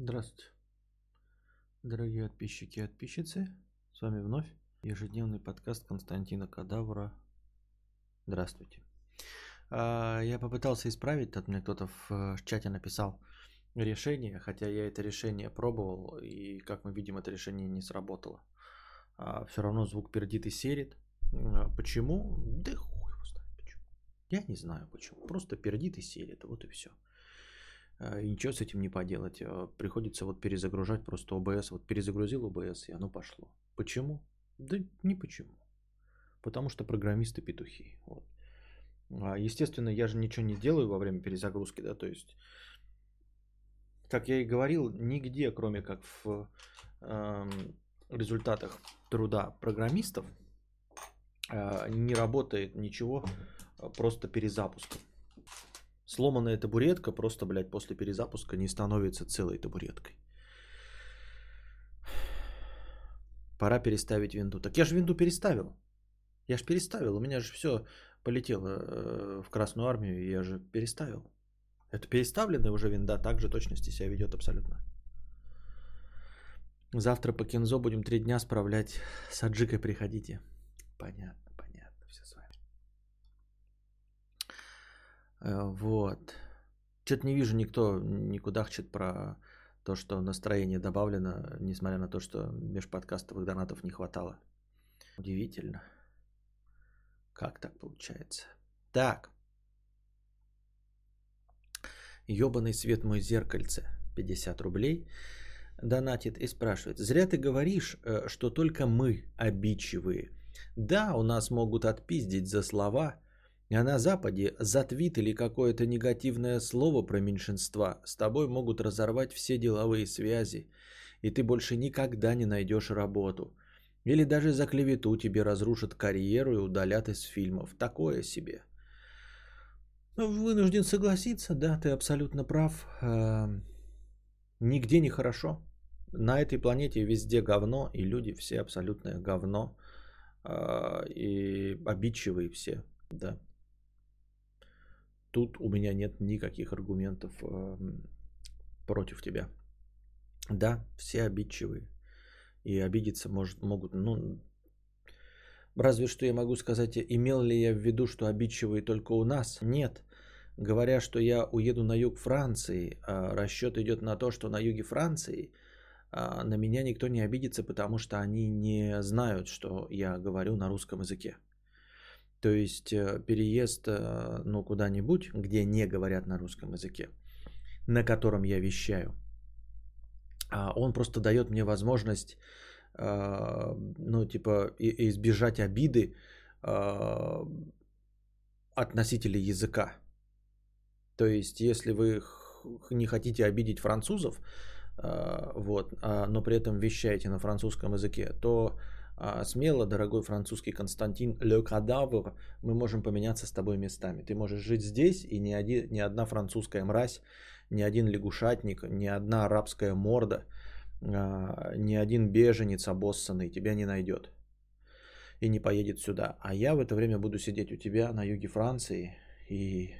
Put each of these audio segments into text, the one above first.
Здравствуйте, дорогие подписчики и подписчицы. С вами вновь ежедневный подкаст Константина Кадавра. Здравствуйте. А, Я попытался исправить, тут мне кто-то в э, чате написал решение, хотя я это решение пробовал, и, как мы видим, это решение не сработало. Все равно звук пердит и серит. А, Почему? Да хуй его знает почему. Я не знаю почему. Просто пердит и серит, вот и все. И ничего с этим не поделать. А, Приходится вот перезагружать просто ОБС. Вот перезагрузил ОБС, и оно пошло. Почему? Да не почему. Потому что программисты петухи. Вот. А, Естественно, я же ничего не делаю во время перезагрузки, да, то есть, как я и говорил, нигде, кроме как в эм, результатах труда программистов, э, не работает ничего, а, просто перезапуском. Сломанная табуретка просто, блядь, после перезапуска не становится целой табуреткой. Пора переставить винду. Так я же винду переставил. Я же переставил. У меня же все полетело э, в Красную Армию, и я же переставил. Это переставленная уже винда также точности себя ведет абсолютно. Завтра по Кензо будем три дня справлять. С Аджикой приходите. Понятно. Все с вами. Э, Вот. Что-то не вижу, никто не кудахчет про то, что настроение добавлено, несмотря на то, что межподкастовых донатов не хватало. Удивительно. Как так получается? Так. Ёбаный свет мой зеркальце. 50 рублей. Донатит и спрашивает. Зря ты говоришь, э, что только мы обидчивые. Да, у нас могут отпиздить за слова, а на Западе за твит или какое-то негативное слово про меньшинства с тобой могут разорвать все деловые связи, и ты больше никогда не найдешь работу. Или даже за клевету тебе разрушат карьеру и удалят из фильмов. Такое себе. Ну, Вынужден согласиться, да, ты абсолютно прав. Эм, Нигде не хорошо. На этой планете везде говно, и люди все абсолютное говно. а, И обидчивые все, да. Тут у меня нет никаких аргументов эм, против тебя. Да, все обидчивые. И обидеться может, могут, ну, разве что я могу сказать, имел ли я в виду, что обидчивые только у нас? Нет. Говоря, что я уеду на юг Франции, а расчет идет на то, что на юге Франции а, на меня никто не обидится, потому что они не знают, что я говорю на русском языке. То есть э, переезд э, ну, куда-нибудь, где не говорят на русском языке, на котором я вещаю, а, он просто дает мне возможность, а, ну, типа, избежать обиды а, от носителей языка. То есть, если вы не хотите обидеть французов, вот, но при этом вещаете на французском языке, то смело, дорогой французский Константин Ле Кадавр, мы можем поменяться с тобой местами. Ты можешь жить здесь, и ни, один, ни одна французская мразь, ни один лягушатник, ни одна арабская морда, а, ни один беженец обоссанный тебя не найдет и не поедет сюда. А я в это время буду сидеть у тебя на юге Франции и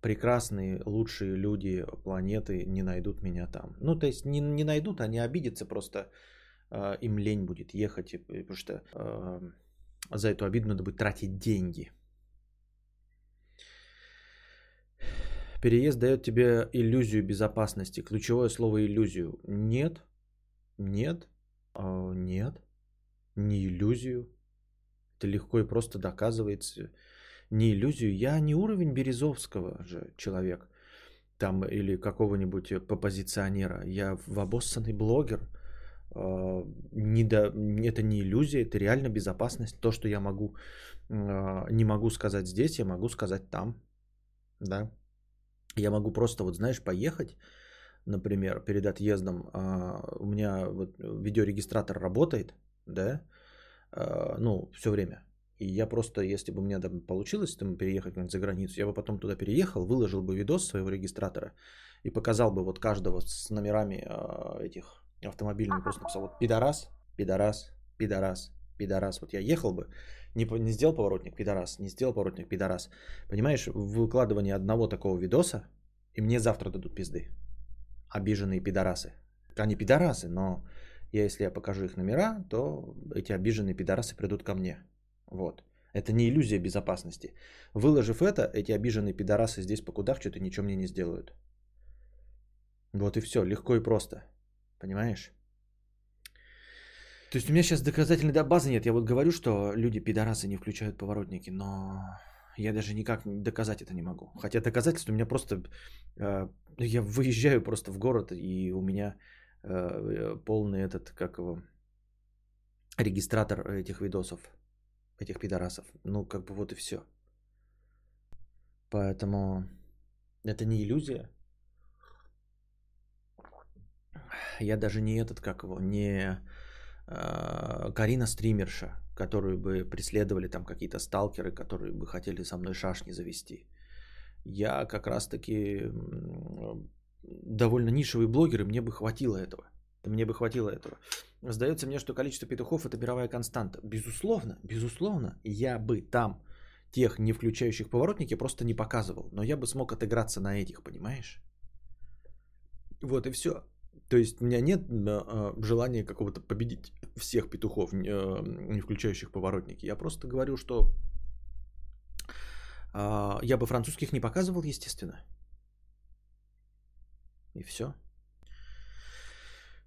прекрасные, лучшие люди планеты не найдут меня там. Ну, то есть не, не найдут, они обидятся, просто э, им лень будет ехать, потому что э, за эту обиду надо будет тратить деньги. Переезд дает тебе иллюзию безопасности. Ключевое слово иллюзию. Нет, нет, а, нет, не иллюзию. Это легко и просто доказывается. Не иллюзию. Я не уровень Березовского же человек. Там или какого-нибудь попозиционера. Я обоссанный блогер. А, Не до, это не иллюзия, это реально безопасность. То, что я могу, а, не могу сказать здесь, я могу сказать там. Да. Я могу просто, вот знаешь, поехать, например, перед отъездом, а, у меня вот видеорегистратор работает, да, ну, все время. И я просто, если бы меня там получилось там переехать за границу, я бы потом туда переехал, выложил бы видос своего регистратора и показал бы вот каждого с номерами а, этих автомобильных, просто написал вот пидорас, пидорас, пидорас, пидорас. Вот я ехал бы, не, не сделал поворотник, пидорас, не сделал поворотник, пидорас. Понимаешь, выкладывание одного такого видоса, И мне завтра дадут пизды. Обиженные пидорасы. Они пидорасы, но я, если я покажу их номера, то эти обиженные пидорасы придут ко мне. Вот. Это не иллюзия безопасности. Выложив это, эти обиженные пидорасы здесь покудахчут и ничего мне не сделают. Вот и все, легко и просто. Понимаешь? То есть у меня сейчас доказательной базы нет. Я вот говорю, что люди пидорасы не включают поворотники, но я даже никак доказать это не могу. Хотя доказательства у меня просто... Э, я выезжаю просто в город, и у меня э, полный этот, как его, регистратор этих видосов, этих пидорасов. Ну, как бы вот и все. Поэтому это не иллюзия. Я даже не этот, как его, не э, Карина стримерша, которую бы преследовали там какие-то сталкеры, которые бы хотели со мной шашни завести. Я как раз-таки довольно нишевый блогер, и мне бы хватило этого. Мне бы хватило этого. Сдается мне, что количество петухов это мировая константа. Безусловно, безусловно, я бы там тех, не включающих поворотники, просто не показывал. Но я бы смог отыграться на этих, понимаешь? Вот и все. То есть у меня нет э, желания какого-то победить всех петухов, э, не включающих поворотники. Я просто говорю, что э, я бы французских не показывал, естественно. И все.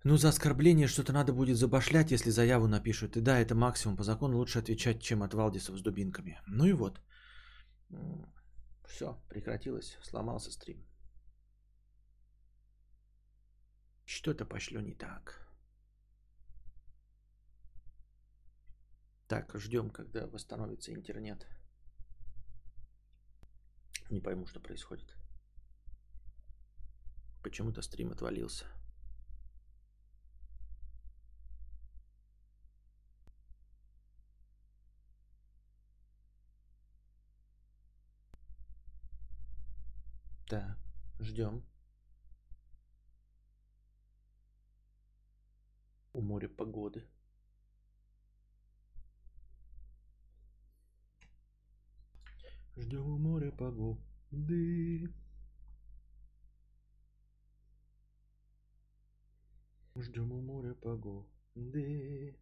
Ну, за оскорбление что-то надо будет забашлять, если заяву напишут. И да, это максимум. По закону лучше отвечать, чем от Валдисов с дубинками. Ну и вот. Все, прекратилось. Сломался стрим. Что-то пошло не так. Так, ждем, когда восстановится интернет. Не пойму, что происходит. Почему-то стрим отвалился. Так, ждем. У моря погоды. Ждем у моря погоды. Ждем у моря погоды.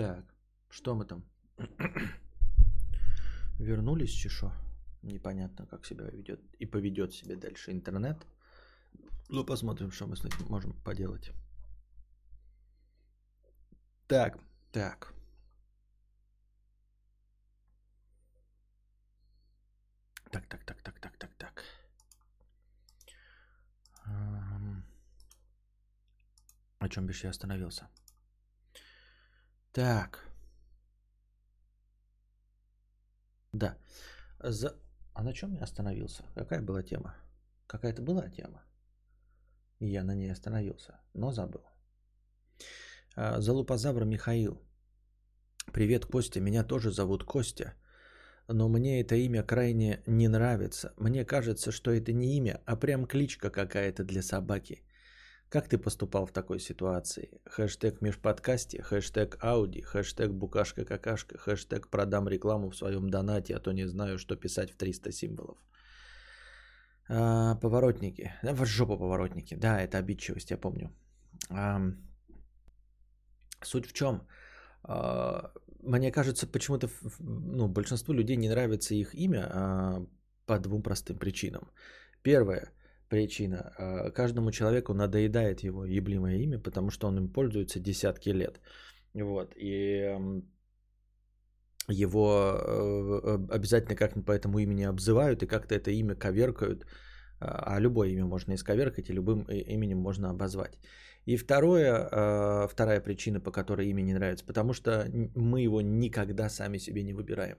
Так, что мы там? Вернулись, чешо? Непонятно, как себя ведет и поведет себя дальше интернет. Ну, посмотрим, что мы с этим можем поделать. Так, так. Так, так, так, так, так, так, так. О чем бишь я остановился? Так. Да. За... А на чем я остановился? Какая была тема? Какая-то была тема. Я на ней остановился, но забыл. А, Залупозавр Михаил. Привет, Костя. Меня тоже зовут Костя. Но мне это имя крайне не нравится. Мне кажется, что это не имя, а прям кличка какая-то для собаки. Как ты поступал в такой ситуации? Хэштег межподкасте, хэштег Ауди, хэштег букашка-какашка, хэштег продам рекламу в своем донате, а то не знаю, что писать в 300 символов. А, поворотники. В жопу поворотники. Да, это обидчивость, я помню. А, суть в чем? А, мне кажется, почему-то ну, большинству людей не нравится их имя а, по двум простым причинам. Первое причина. А, каждому человеку надоедает его еблимое имя, потому что он им пользуется десятки лет. Вот. И его э, обязательно как-нибудь по этому имени обзывают и как-то это имя коверкают. А, а любое имя можно исковеркать и любым именем можно обозвать. И второе, вторая причина, по которой имя не нравится, потому что мы его никогда сами себе не выбираем.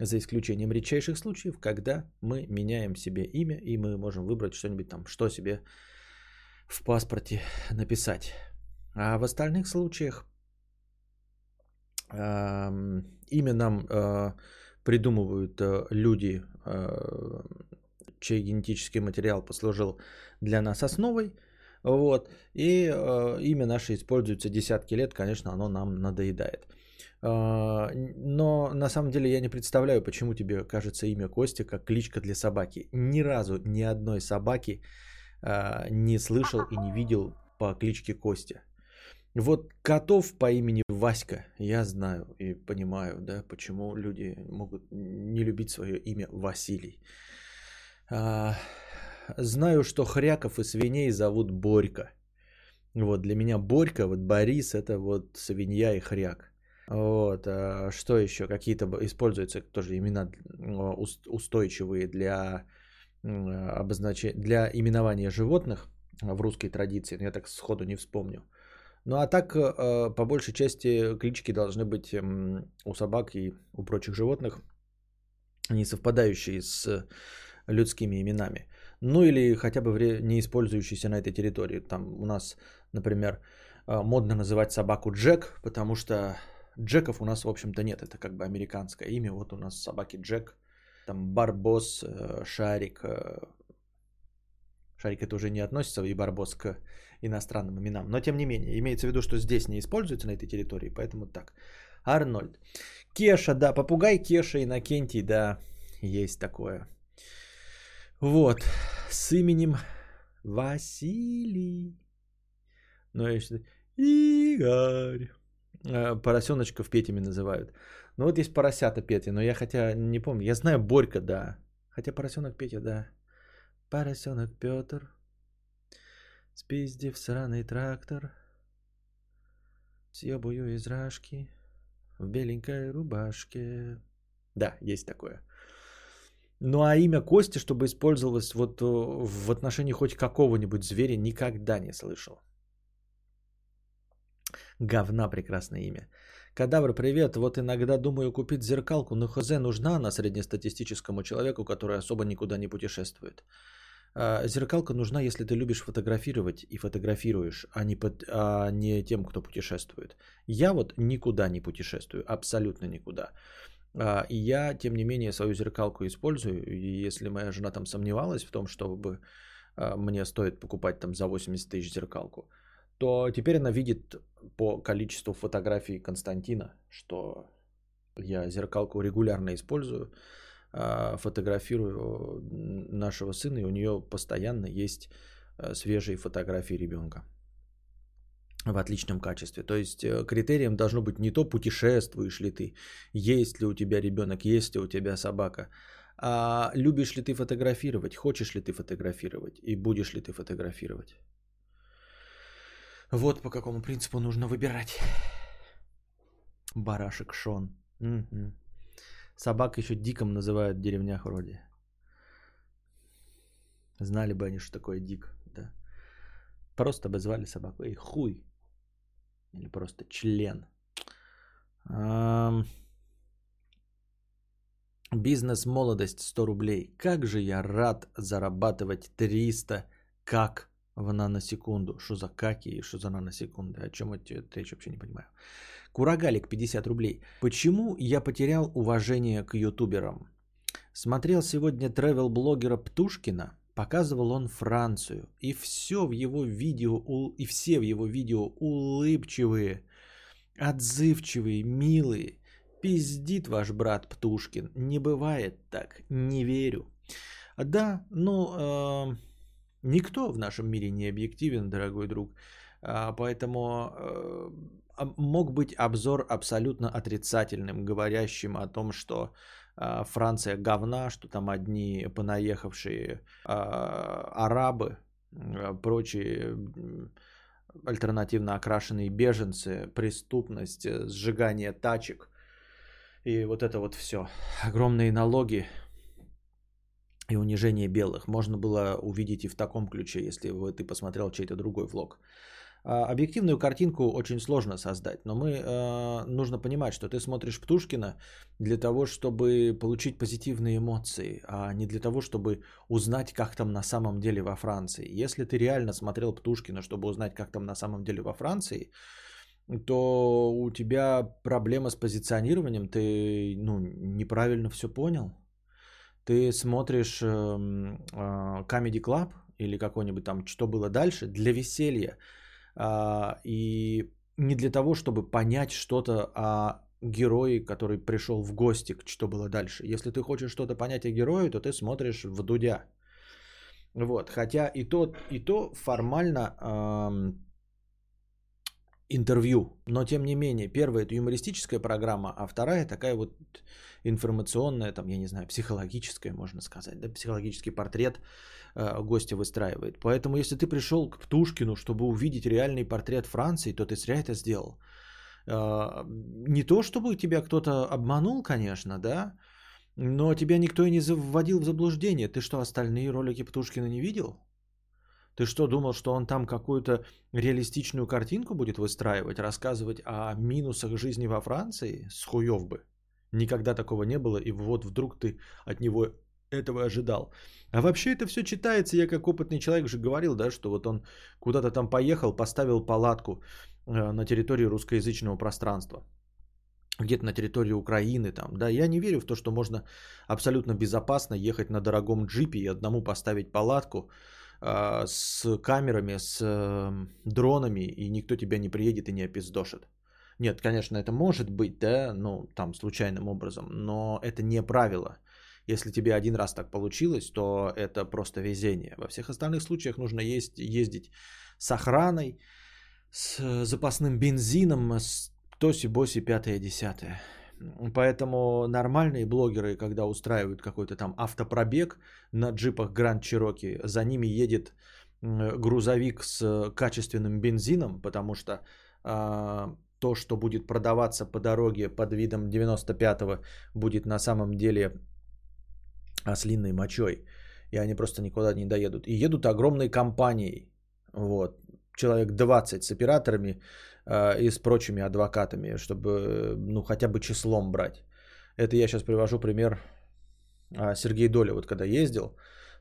За исключением редчайших случаев, когда мы меняем себе имя и мы можем выбрать что-нибудь там, что себе в паспорте написать. А в остальных случаях э, имя нам э, придумывают э, люди, э, чей генетический материал послужил для нас основой. Вот, и э, имя наше используется десятки лет, конечно, оно нам надоедает. А, но на самом деле я не представляю, почему тебе кажется имя Костя как кличка для собаки. Ни разу ни одной собаки а, не слышал и не видел по кличке Костя. Вот котов по имени Васька я знаю и понимаю, да, почему люди могут не любить свое имя Василий. А, знаю, что хряков и свиней зовут Борька. Вот для меня Борька, вот Борис, это вот свинья и хряк. Вот, а что еще? Какие-то используются тоже имена устойчивые для обозначения, для именования животных в русской традиции, но я так сходу не вспомню. Ну а так, по большей части, клички должны быть у собак и у прочих животных не совпадающие с людскими именами. Ну или хотя бы не использующиеся на этой территории. Там у нас, например, модно называть собаку Джек, потому что Джеков у нас, в общем-то, нет. Это как бы американское имя. Вот у нас собаки Джек, там Барбос, э, Шарик. Э, Шарик это уже не относится и Барбос к иностранным именам. Но тем не менее, имеется в виду, что здесь не используется на этой территории, поэтому так. Арнольд. Кеша, да, попугай Кеша, Иннокентий, да, есть такое. Вот, с именем Василий. Ну, если... Игорь. Э, поросеночков Петями называют. Ну вот есть поросята Петя, но я хотя не помню. Я знаю Борька, да. Хотя поросенок Петя, да. Поросенок Петр. Спиздив сраный трактор. Съебую из рашки. В беленькой рубашке. Да, есть такое. Ну а имя Кости, чтобы использовалось вот э, в отношении хоть какого-нибудь зверя, никогда не слышал. Говна прекрасное имя. Кадавр, привет. Вот иногда думаю купить зеркалку, но хз нужна она среднестатистическому человеку, который особо никуда не путешествует. А, зеркалка нужна, если ты любишь фотографировать и фотографируешь, а не, под, а не тем, кто путешествует. Я вот никуда не путешествую, абсолютно никуда. А, и я, тем не менее, свою зеркалку использую. И если моя жена там сомневалась в том, чтобы а, мне стоит покупать там за 80 тысяч зеркалку, то теперь она видит по количеству фотографий Константина, что я зеркалку регулярно использую, а, фотографирую нашего сына, и у нее постоянно есть а, свежие фотографии ребенка в отличном качестве. То есть э, критерием должно быть не то, путешествуешь ли ты, есть ли у тебя ребенок, есть ли у тебя собака, А, любишь ли ты фотографировать? Хочешь ли ты фотографировать? И будешь ли ты фотографировать? Вот по какому принципу нужно выбирать. Барашек Шон. Угу. Собак еще диком называют в деревнях вроде. Знали бы они, что такое дик. Да. Просто бы звали собаку. Эй, хуй. Или просто член. Бизнес молодость 100 рублей. Как же я рад зарабатывать 300 как в наносекунду. Что за каки и что за наносекунды? О чем это речь вообще не понимаю. Курагалик 50 рублей. Почему я потерял уважение к ютуберам? Смотрел сегодня тревел-блогера Птушкина. Показывал он Францию. И все в его видео, и все в его видео улыбчивые, отзывчивые, милые. Пиздит ваш брат Птушкин. Не бывает так. Не верю. Да, ну, э, никто в нашем мире не объективен, дорогой друг. Э, поэтому э, мог быть обзор абсолютно отрицательным, говорящим о том, что э, Франция говна, что там одни понаехавшие э, арабы, э, прочие альтернативно окрашенные беженцы, преступность, сжигание тачек и вот это вот все. Огромные налоги и унижение белых. Можно было увидеть и в таком ключе, если бы ты посмотрел чей-то другой влог. А, объективную картинку очень сложно создать, но мы э, нужно понимать, что ты смотришь Птушкина для того, чтобы получить позитивные эмоции, а не для того, чтобы узнать, как там на самом деле во Франции. Если ты реально смотрел Птушкина, чтобы узнать, как там на самом деле во Франции, то у тебя проблема с позиционированием, ты ну, неправильно все понял. Ты смотришь э, э, Comedy Club или какой-нибудь там «Что было дальше» для веселья. Э, и не для того, чтобы понять что-то о герое, который пришел в гости, что было дальше. Если ты хочешь что-то понять о герое, то ты смотришь в Дудя. Вот, хотя и то, и то формально интервью. Но тем не менее, первая это юмористическая программа, а вторая такая вот информационная, там, я не знаю, психологическая, можно сказать, да, психологический портрет э, гостя выстраивает. Поэтому, если ты пришел к Птушкину, чтобы увидеть реальный портрет Франции, то ты зря это сделал. Э, не то, чтобы тебя кто-то обманул, конечно, да, но тебя никто и не вводил в заблуждение. Ты что, остальные ролики Птушкина не видел? Ты что, думал, что он там какую-то реалистичную картинку будет выстраивать, рассказывать о минусах жизни во Франции? С хуев бы. Никогда такого не было, и вот вдруг ты от него этого ожидал. А вообще это все читается, я как опытный человек уже говорил, да, что вот он куда-то там поехал, поставил палатку э, на территории русскоязычного пространства где-то на территории Украины там, да, я не верю в то, что можно абсолютно безопасно ехать на дорогом джипе и одному поставить палатку, а, с камерами, с эм, дронами, и никто тебя не приедет и не опиздошит. Нет, конечно, это может быть, да, ну, там, случайным образом, но это не правило. Если тебе один раз так получилось, то это просто везение. Во всех остальных случаях нужно есть, ездить с охраной, с запасным бензином, с тоси, боси, пятое, десятое. Поэтому нормальные блогеры, когда устраивают какой-то там автопробег на джипах Grand Cherokee, за ними едет грузовик с качественным бензином, потому что а, то, что будет продаваться по дороге под видом 95-го, будет на самом деле ослиной мочой. И они просто никуда не доедут. И едут огромные компании. Вот. Человек 20 с операторами, и с прочими адвокатами, чтобы, ну, хотя бы числом брать. Это я сейчас привожу пример а, Сергей Доля, вот когда ездил,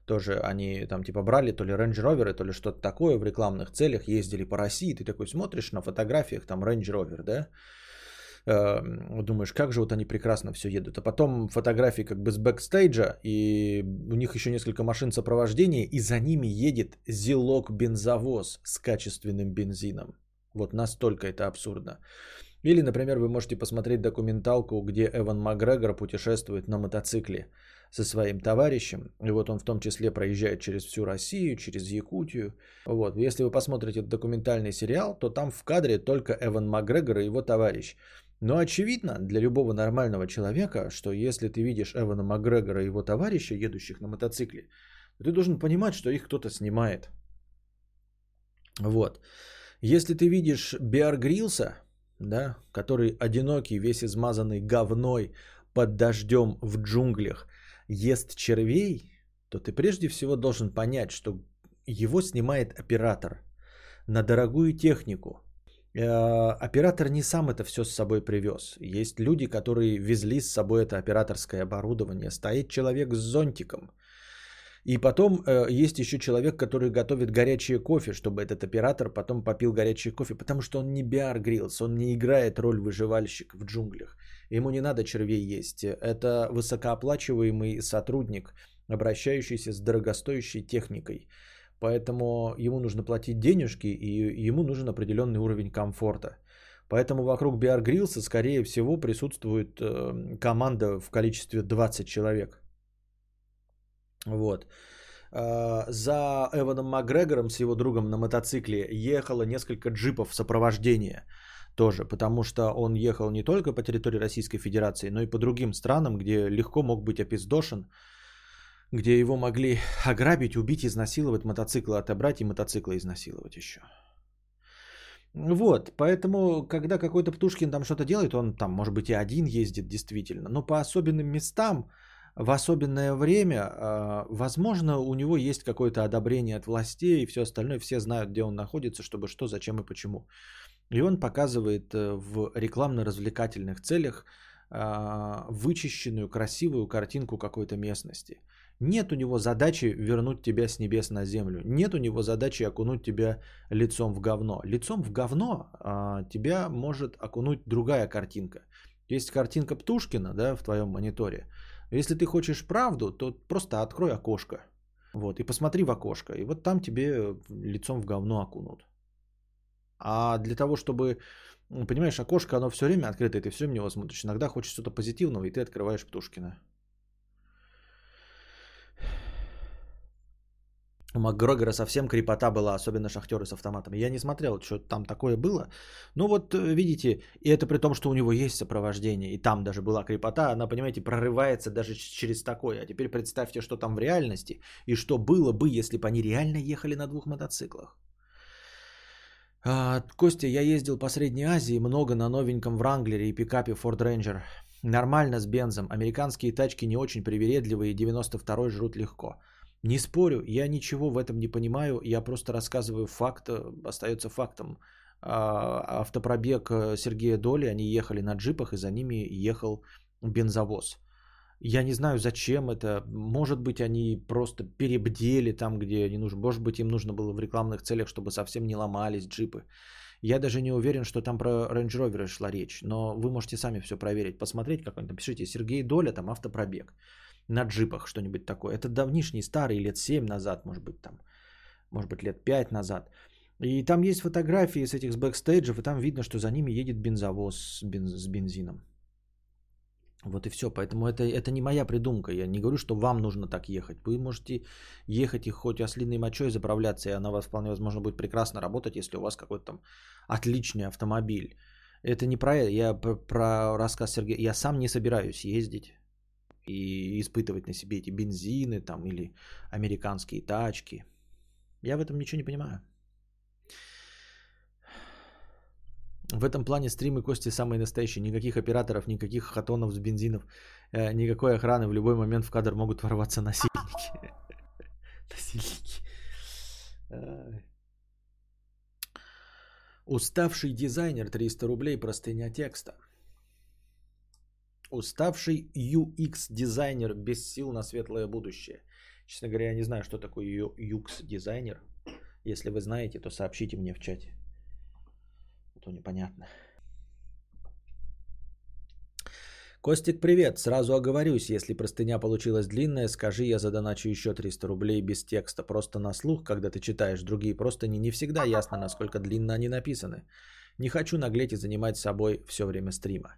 тоже они там типа брали то ли Range Rover, то ли что-то такое в рекламных целях, ездили по России, ты такой смотришь на фотографиях, там Range Rover, да, а, думаешь, как же вот они прекрасно все едут. А потом фотографии как бы с бэкстейджа, и у них еще несколько машин сопровождения, и за ними едет зелок бензовоз с качественным бензином. Вот настолько это абсурдно. Или, например, вы можете посмотреть документалку, где Эван Макгрегор путешествует на мотоцикле со своим товарищем. И вот он в том числе проезжает через всю Россию, через Якутию. Вот. Если вы посмотрите документальный сериал, то там в кадре только Эван Макгрегор и его товарищ. Но очевидно для любого нормального человека, что если ты видишь Эвана Макгрегора и его товарища, едущих на мотоцикле, ты должен понимать, что их кто-то снимает. Вот. Если ты видишь Биар Грилса, да, который одинокий, весь измазанный говной под дождем в джунглях, ест червей, то ты прежде всего должен понять, что его снимает оператор на дорогую технику. Э, оператор не сам это все с собой привез. Есть люди, которые везли с собой это операторское оборудование. Стоит человек с зонтиком. И потом э, есть еще человек, который готовит горячее кофе, чтобы этот оператор потом попил горячее кофе, потому что он не Биар Гриллс, он не играет роль выживальщика в джунглях. Ему не надо червей есть. Это высокооплачиваемый сотрудник, обращающийся с дорогостоящей техникой. Поэтому ему нужно платить денежки, и ему нужен определенный уровень комфорта. Поэтому вокруг Биар Гриллса, скорее всего, присутствует э, команда в количестве 20 человек. Вот. Э, за Эваном Макгрегором с его другом на мотоцикле ехало несколько джипов сопровождения тоже, потому что он ехал не только по территории Российской Федерации, но и по другим странам, где легко мог быть опиздошен, где его могли ограбить, убить, изнасиловать, мотоциклы отобрать и мотоциклы изнасиловать еще. Вот, поэтому, когда какой-то Птушкин там что-то делает, он там, может быть, и один ездит действительно, но по особенным местам, в особенное время, а, возможно, у него есть какое-то одобрение от властей и все остальное, все знают, где он находится, чтобы что, зачем и почему. И он показывает э, в рекламно-развлекательных целях а, вычищенную, красивую картинку какой-то местности. Нет у него задачи вернуть тебя с небес на землю. Нет у него задачи окунуть тебя лицом в говно. Лицом в говно а, тебя может окунуть другая картинка. Есть картинка Птушкина да, в твоем мониторе. Если ты хочешь правду, то просто открой окошко. Вот, и посмотри в окошко. И вот там тебе лицом в говно окунут. А для того, чтобы, понимаешь, окошко, оно все время открыто, и ты все время него смотришь. Иногда хочешь что-то позитивного, и ты открываешь Птушкина. У МакГрегора совсем крепота была, особенно шахтеры с автоматами. Я не смотрел, что там такое было. Ну вот, э, видите, и это при том, что у него есть сопровождение, и там даже была крепота, она, понимаете, прорывается даже через такое. А теперь представьте, что там в реальности, и что было бы, если бы они реально ехали на двух мотоциклах. А, Костя, я ездил по Средней Азии много на новеньком Вранглере и пикапе Ford Ranger. Нормально с бензом. Американские тачки не очень привередливые, 92-й жрут легко. Не спорю, я ничего в этом не понимаю, я просто рассказываю факт, э, остается фактом. А, автопробег э, Сергея Доли, они ехали на джипах, и за ними ехал бензовоз. Я не знаю, зачем это. Может быть, они просто перебдели там, где не нужно. Может быть, им нужно было в рекламных целях, чтобы совсем не ломались джипы. Я даже не уверен, что там про Range Rover шла речь. Но вы можете сами все проверить, посмотреть, как они там. Пишите, Сергей Доля, там автопробег. На джипах что-нибудь такое. Это давнишний, старый, лет 7 назад, может быть, там. Может быть, лет 5 назад. И там есть фотографии с этих с бэкстейджев, и там видно, что за ними едет бензовоз с, бенз, с бензином. Вот и все. Поэтому это, это не моя придумка. Я не говорю, что вам нужно так ехать. Вы можете ехать и хоть ослиной мочой заправляться, и она у вас вполне возможно будет прекрасно работать, если у вас какой-то там отличный автомобиль. Это не про это. Я про, про рассказ Сергея. Я сам не собираюсь ездить и испытывать на себе эти бензины там или американские тачки. Я в этом ничего не понимаю. В этом плане стримы Кости самые настоящие. Никаких операторов, никаких хатонов с бензинов, э, никакой охраны. В любой момент в кадр могут ворваться насильники. Насильники. Уставший дизайнер 300 рублей, простыня текста. Уставший UX дизайнер без сил на светлое будущее. Честно говоря, я не знаю, что такое UX дизайнер. Если вы знаете, то сообщите мне в чате то непонятно. Костик, привет. Сразу оговорюсь, если простыня получилась длинная, скажи, я задоначу еще 300 рублей без текста. Просто на слух, когда ты читаешь другие простыни, не всегда ясно, насколько длинно они написаны. Не хочу наглеть и занимать собой все время стрима.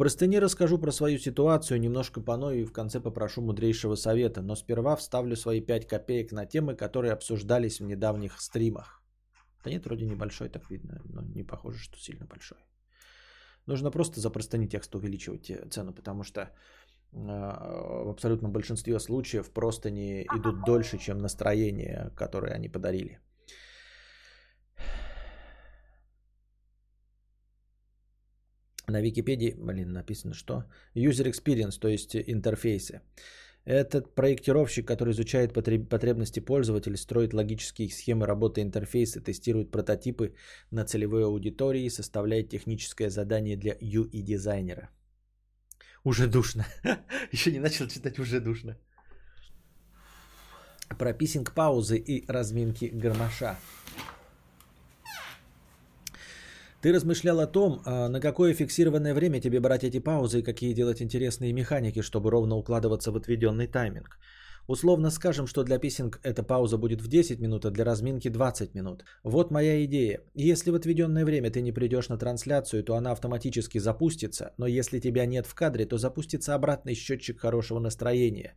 Простыне расскажу про свою ситуацию, немножко поною и в конце попрошу мудрейшего совета, но сперва вставлю свои 5 копеек на темы, которые обсуждались в недавних стримах. Да нет, вроде небольшой, так видно, но не похоже, что сильно большой. Нужно просто за простыни текста увеличивать цену, потому что в абсолютном большинстве случаев просто не идут дольше, чем настроение, которое они подарили. На Википедии, блин, написано что? User experience, то есть интерфейсы. Этот проектировщик, который изучает потребности пользователей, строит логические схемы работы интерфейса, тестирует прототипы на целевой аудитории составляет техническое задание для UI-дизайнера. Уже душно. Еще не начал читать, уже душно. Про писинг паузы и разминки гармоша. Ты размышлял о том, а, на какое фиксированное время тебе брать эти паузы и какие делать интересные механики, чтобы ровно укладываться в отведенный тайминг. Условно скажем, что для писинг эта пауза будет в 10 минут, а для разминки 20 минут. Вот моя идея. Если в отведенное время ты не придешь на трансляцию, то она автоматически запустится, но если тебя нет в кадре, то запустится обратный счетчик хорошего настроения.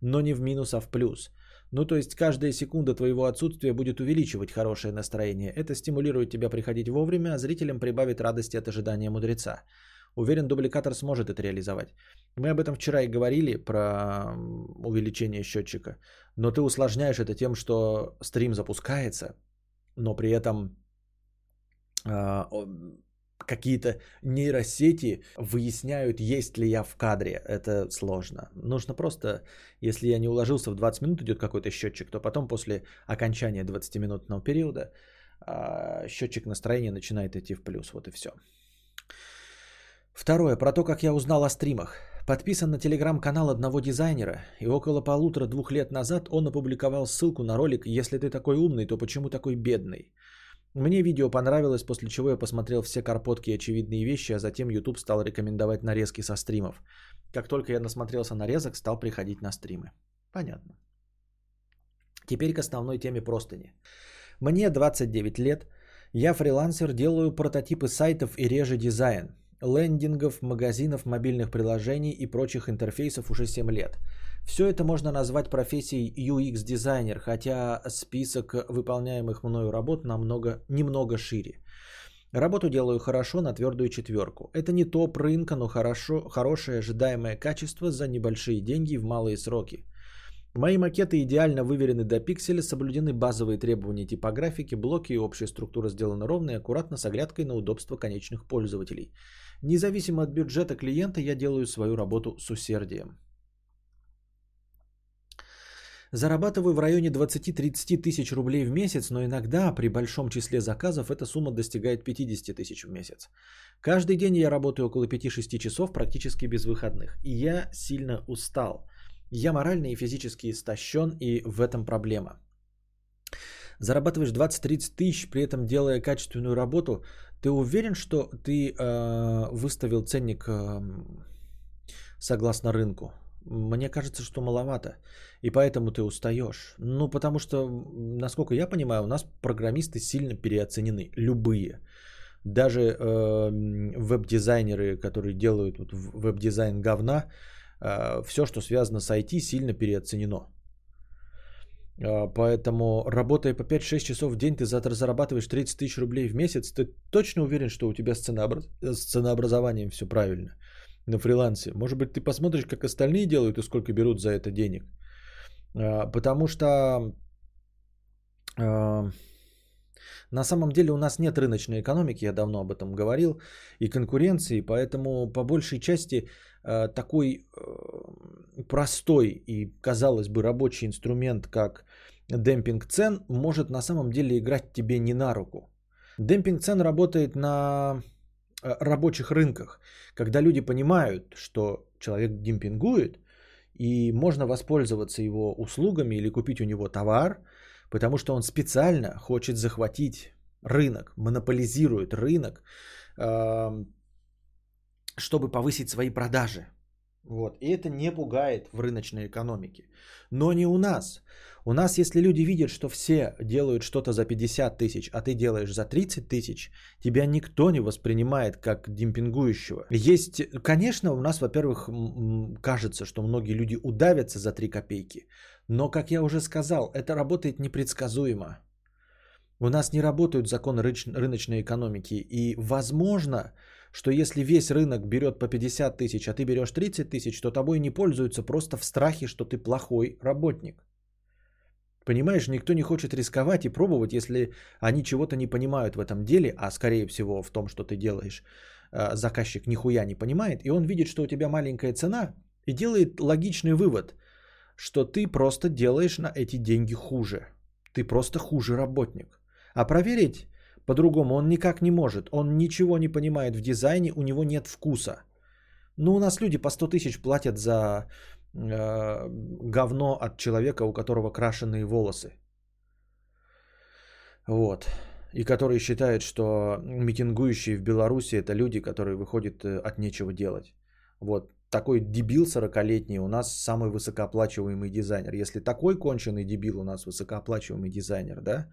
Но не в минус, а в плюс. Ну, то есть каждая секунда твоего отсутствия будет увеличивать хорошее настроение. Это стимулирует тебя приходить вовремя, а зрителям прибавит радости от ожидания мудреца. Уверен, дубликатор сможет это реализовать. Мы об этом вчера и говорили, про увеличение счетчика. Но ты усложняешь это тем, что стрим запускается, но при этом а, какие-то нейросети выясняют, есть ли я в кадре. Это сложно. Нужно просто, если я не уложился в 20 минут, идет какой-то счетчик, то потом после окончания 20-минутного периода а, счетчик настроения начинает идти в плюс. Вот и все. Второе, про то, как я узнал о стримах. Подписан на телеграм-канал одного дизайнера, и около полутора-двух лет назад он опубликовал ссылку на ролик «Если ты такой умный, то почему такой бедный?». Мне видео понравилось, после чего я посмотрел все карпотки и очевидные вещи, а затем YouTube стал рекомендовать нарезки со стримов. Как только я насмотрелся нарезок, стал приходить на стримы. Понятно. Теперь к основной теме простыни. Мне 29 лет, я фрилансер, делаю прототипы сайтов и реже дизайн лендингов, магазинов, мобильных приложений и прочих интерфейсов уже 7 лет. Все это можно назвать профессией UX-дизайнер, хотя список выполняемых мною работ намного, немного шире. Работу делаю хорошо на твердую четверку. Это не топ рынка, но хорошо, хорошее ожидаемое качество за небольшие деньги в малые сроки. Мои макеты идеально выверены до пикселя, соблюдены базовые требования типографики, блоки и общая структура сделаны ровно и аккуратно с оглядкой на удобство конечных пользователей. Независимо от бюджета клиента, я делаю свою работу с усердием. Зарабатываю в районе 20-30 тысяч рублей в месяц, но иногда при большом числе заказов эта сумма достигает 50 тысяч в месяц. Каждый день я работаю около 5-6 часов практически без выходных. И я сильно устал. Я морально и физически истощен, и в этом проблема. Зарабатываешь 20-30 тысяч, при этом делая качественную работу, ты уверен, что ты э, выставил ценник э, согласно рынку? Мне кажется, что маловато. И поэтому ты устаешь. Ну, потому что, насколько я понимаю, у нас программисты сильно переоценены. Любые. Даже э, веб-дизайнеры, которые делают вот, веб-дизайн говна, э, все, что связано с IT, сильно переоценено. А, поэтому, работая по 5-6 часов в день, ты завтра зарабатываешь 30 тысяч рублей в месяц. Ты точно уверен, что у тебя с, с ценообразованием все правильно на фрилансе? Может быть, ты посмотришь, как остальные делают и сколько берут за это денег? А, потому что а, на самом деле у нас нет рыночной экономики, я давно об этом говорил, и конкуренции, поэтому по большей части такой простой и, казалось бы, рабочий инструмент, как демпинг цен, может на самом деле играть тебе не на руку. Демпинг цен работает на рабочих рынках, когда люди понимают, что человек демпингует, и можно воспользоваться его услугами или купить у него товар, потому что он специально хочет захватить рынок, монополизирует рынок, чтобы повысить свои продажи. Вот. И это не пугает в рыночной экономике. Но не у нас. У нас, если люди видят, что все делают что-то за 50 тысяч, а ты делаешь за 30 тысяч, тебя никто не воспринимает как демпингующего. Есть, конечно, у нас, во-первых, кажется, что многие люди удавятся за 3 копейки. Но, как я уже сказал, это работает непредсказуемо. У нас не работают законы рыночной экономики. И, возможно, что если весь рынок берет по 50 тысяч, а ты берешь 30 тысяч, то тобой не пользуются просто в страхе, что ты плохой работник. Понимаешь, никто не хочет рисковать и пробовать, если они чего-то не понимают в этом деле, а скорее всего в том, что ты делаешь, э, заказчик нихуя не понимает, и он видит, что у тебя маленькая цена, и делает логичный вывод, что ты просто делаешь на эти деньги хуже. Ты просто хуже работник. А проверить по-другому он никак не может. Он ничего не понимает в дизайне, у него нет вкуса. Ну, у нас люди по 100 тысяч платят за э, говно от человека, у которого крашеные волосы. Вот. И которые считают, что митингующие в Беларуси это люди, которые выходят э, от нечего делать. Вот. Такой дебил 40-летний у нас самый высокооплачиваемый дизайнер. Если такой конченый дебил у нас высокооплачиваемый дизайнер, да,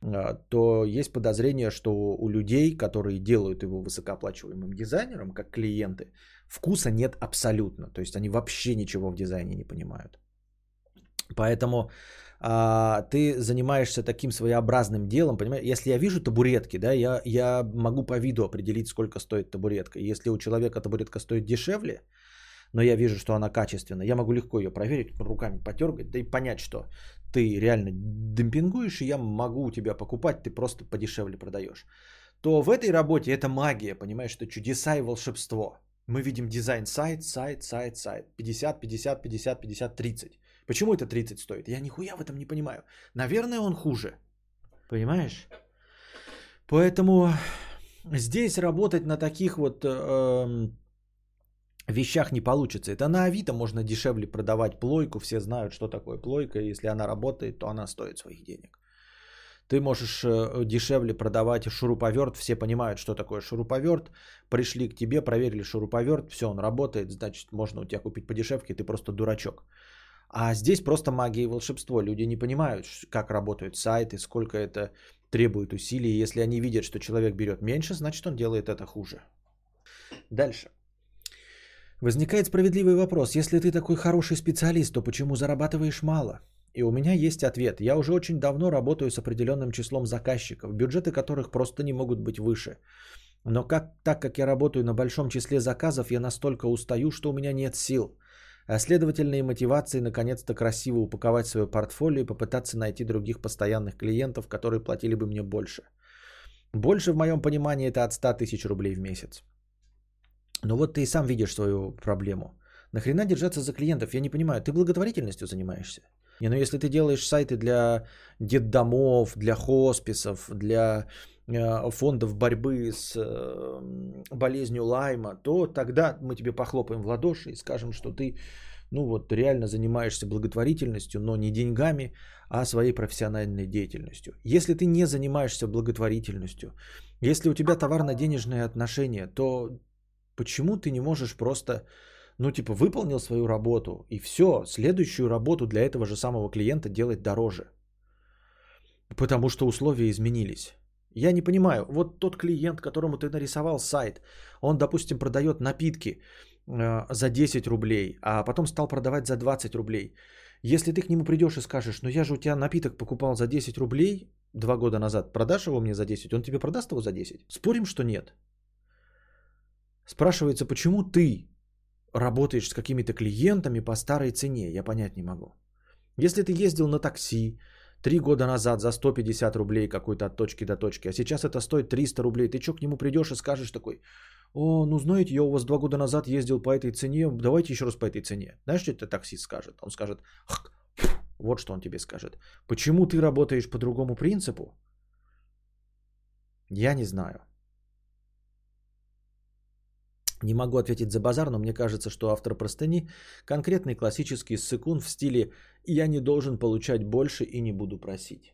то есть подозрение, что у людей, которые делают его высокооплачиваемым дизайнером, как клиенты, вкуса нет абсолютно. То есть они вообще ничего в дизайне не понимают. Поэтому а, ты занимаешься таким своеобразным делом, понимаешь? Если я вижу табуретки, да, я, я могу по виду определить, сколько стоит табуретка. Если у человека табуретка стоит дешевле, но я вижу, что она качественная, я могу легко ее проверить, руками потергать, да и понять, что ты реально демпингуешь, и я могу у тебя покупать, ты просто подешевле продаешь. То в этой работе это магия, понимаешь, это чудеса и волшебство. Мы видим дизайн сайт, сайт, сайт, сайт. 50, 50, 50, 50, 30. Почему это 30 стоит? Я нихуя в этом не понимаю. Наверное, он хуже. Понимаешь? Поэтому здесь работать на таких вот э, вещах не получится. Это на Авито можно дешевле продавать плойку. Все знают, что такое плойка. Если она работает, то она стоит своих денег. Ты можешь э, дешевле продавать шуруповерт. Все понимают, что такое шуруповерт. Пришли к тебе, проверили шуруповерт. Все, он работает. Значит, можно у тебя купить по дешевке. Ты просто дурачок. А здесь просто магия и волшебство. Люди не понимают, как работают сайты, сколько это требует усилий. Если они видят, что человек берет меньше, значит он делает это хуже. Дальше. Возникает справедливый вопрос. Если ты такой хороший специалист, то почему зарабатываешь мало? И у меня есть ответ. Я уже очень давно работаю с определенным числом заказчиков, бюджеты которых просто не могут быть выше. Но как, так как я работаю на большом числе заказов, я настолько устаю, что у меня нет сил. А следовательно и мотивации наконец-то красиво упаковать свое портфолио и попытаться найти других постоянных клиентов, которые платили бы мне больше. Больше в моем понимании это от 100 тысяч рублей в месяц. Но вот ты и сам видишь свою проблему. Нахрена держаться за клиентов? Я не понимаю. Ты благотворительностью занимаешься? Не, ну если ты делаешь сайты для детдомов, для хосписов, для э, фондов борьбы с э, болезнью Лайма, то тогда мы тебе похлопаем в ладоши и скажем, что ты ну вот реально занимаешься благотворительностью, но не деньгами, а своей профессиональной деятельностью. Если ты не занимаешься благотворительностью, если у тебя товарно-денежные отношения, то Почему ты не можешь просто, ну типа, выполнил свою работу и все, следующую работу для этого же самого клиента делать дороже? Потому что условия изменились. Я не понимаю, вот тот клиент, которому ты нарисовал сайт, он, допустим, продает напитки э, за 10 рублей, а потом стал продавать за 20 рублей. Если ты к нему придешь и скажешь, ну я же у тебя напиток покупал за 10 рублей два года назад, продашь его мне за 10, он тебе продаст его за 10? Спорим, что нет. Спрашивается, почему ты работаешь с какими-то клиентами по старой цене? Я понять не могу. Если ты ездил на такси три года назад за 150 рублей какой-то от точки до точки, а сейчас это стоит 300 рублей, ты что, к нему придешь и скажешь такой, о, ну знаете, я у вас два года назад ездил по этой цене, давайте еще раз по этой цене. Знаешь, что это таксист скажет? Он скажет, вот что он тебе скажет. Почему ты работаешь по другому принципу? Я не знаю. Не могу ответить за базар, но мне кажется, что автор простыни конкретный классический ссыкун в стиле «я не должен получать больше и не буду просить».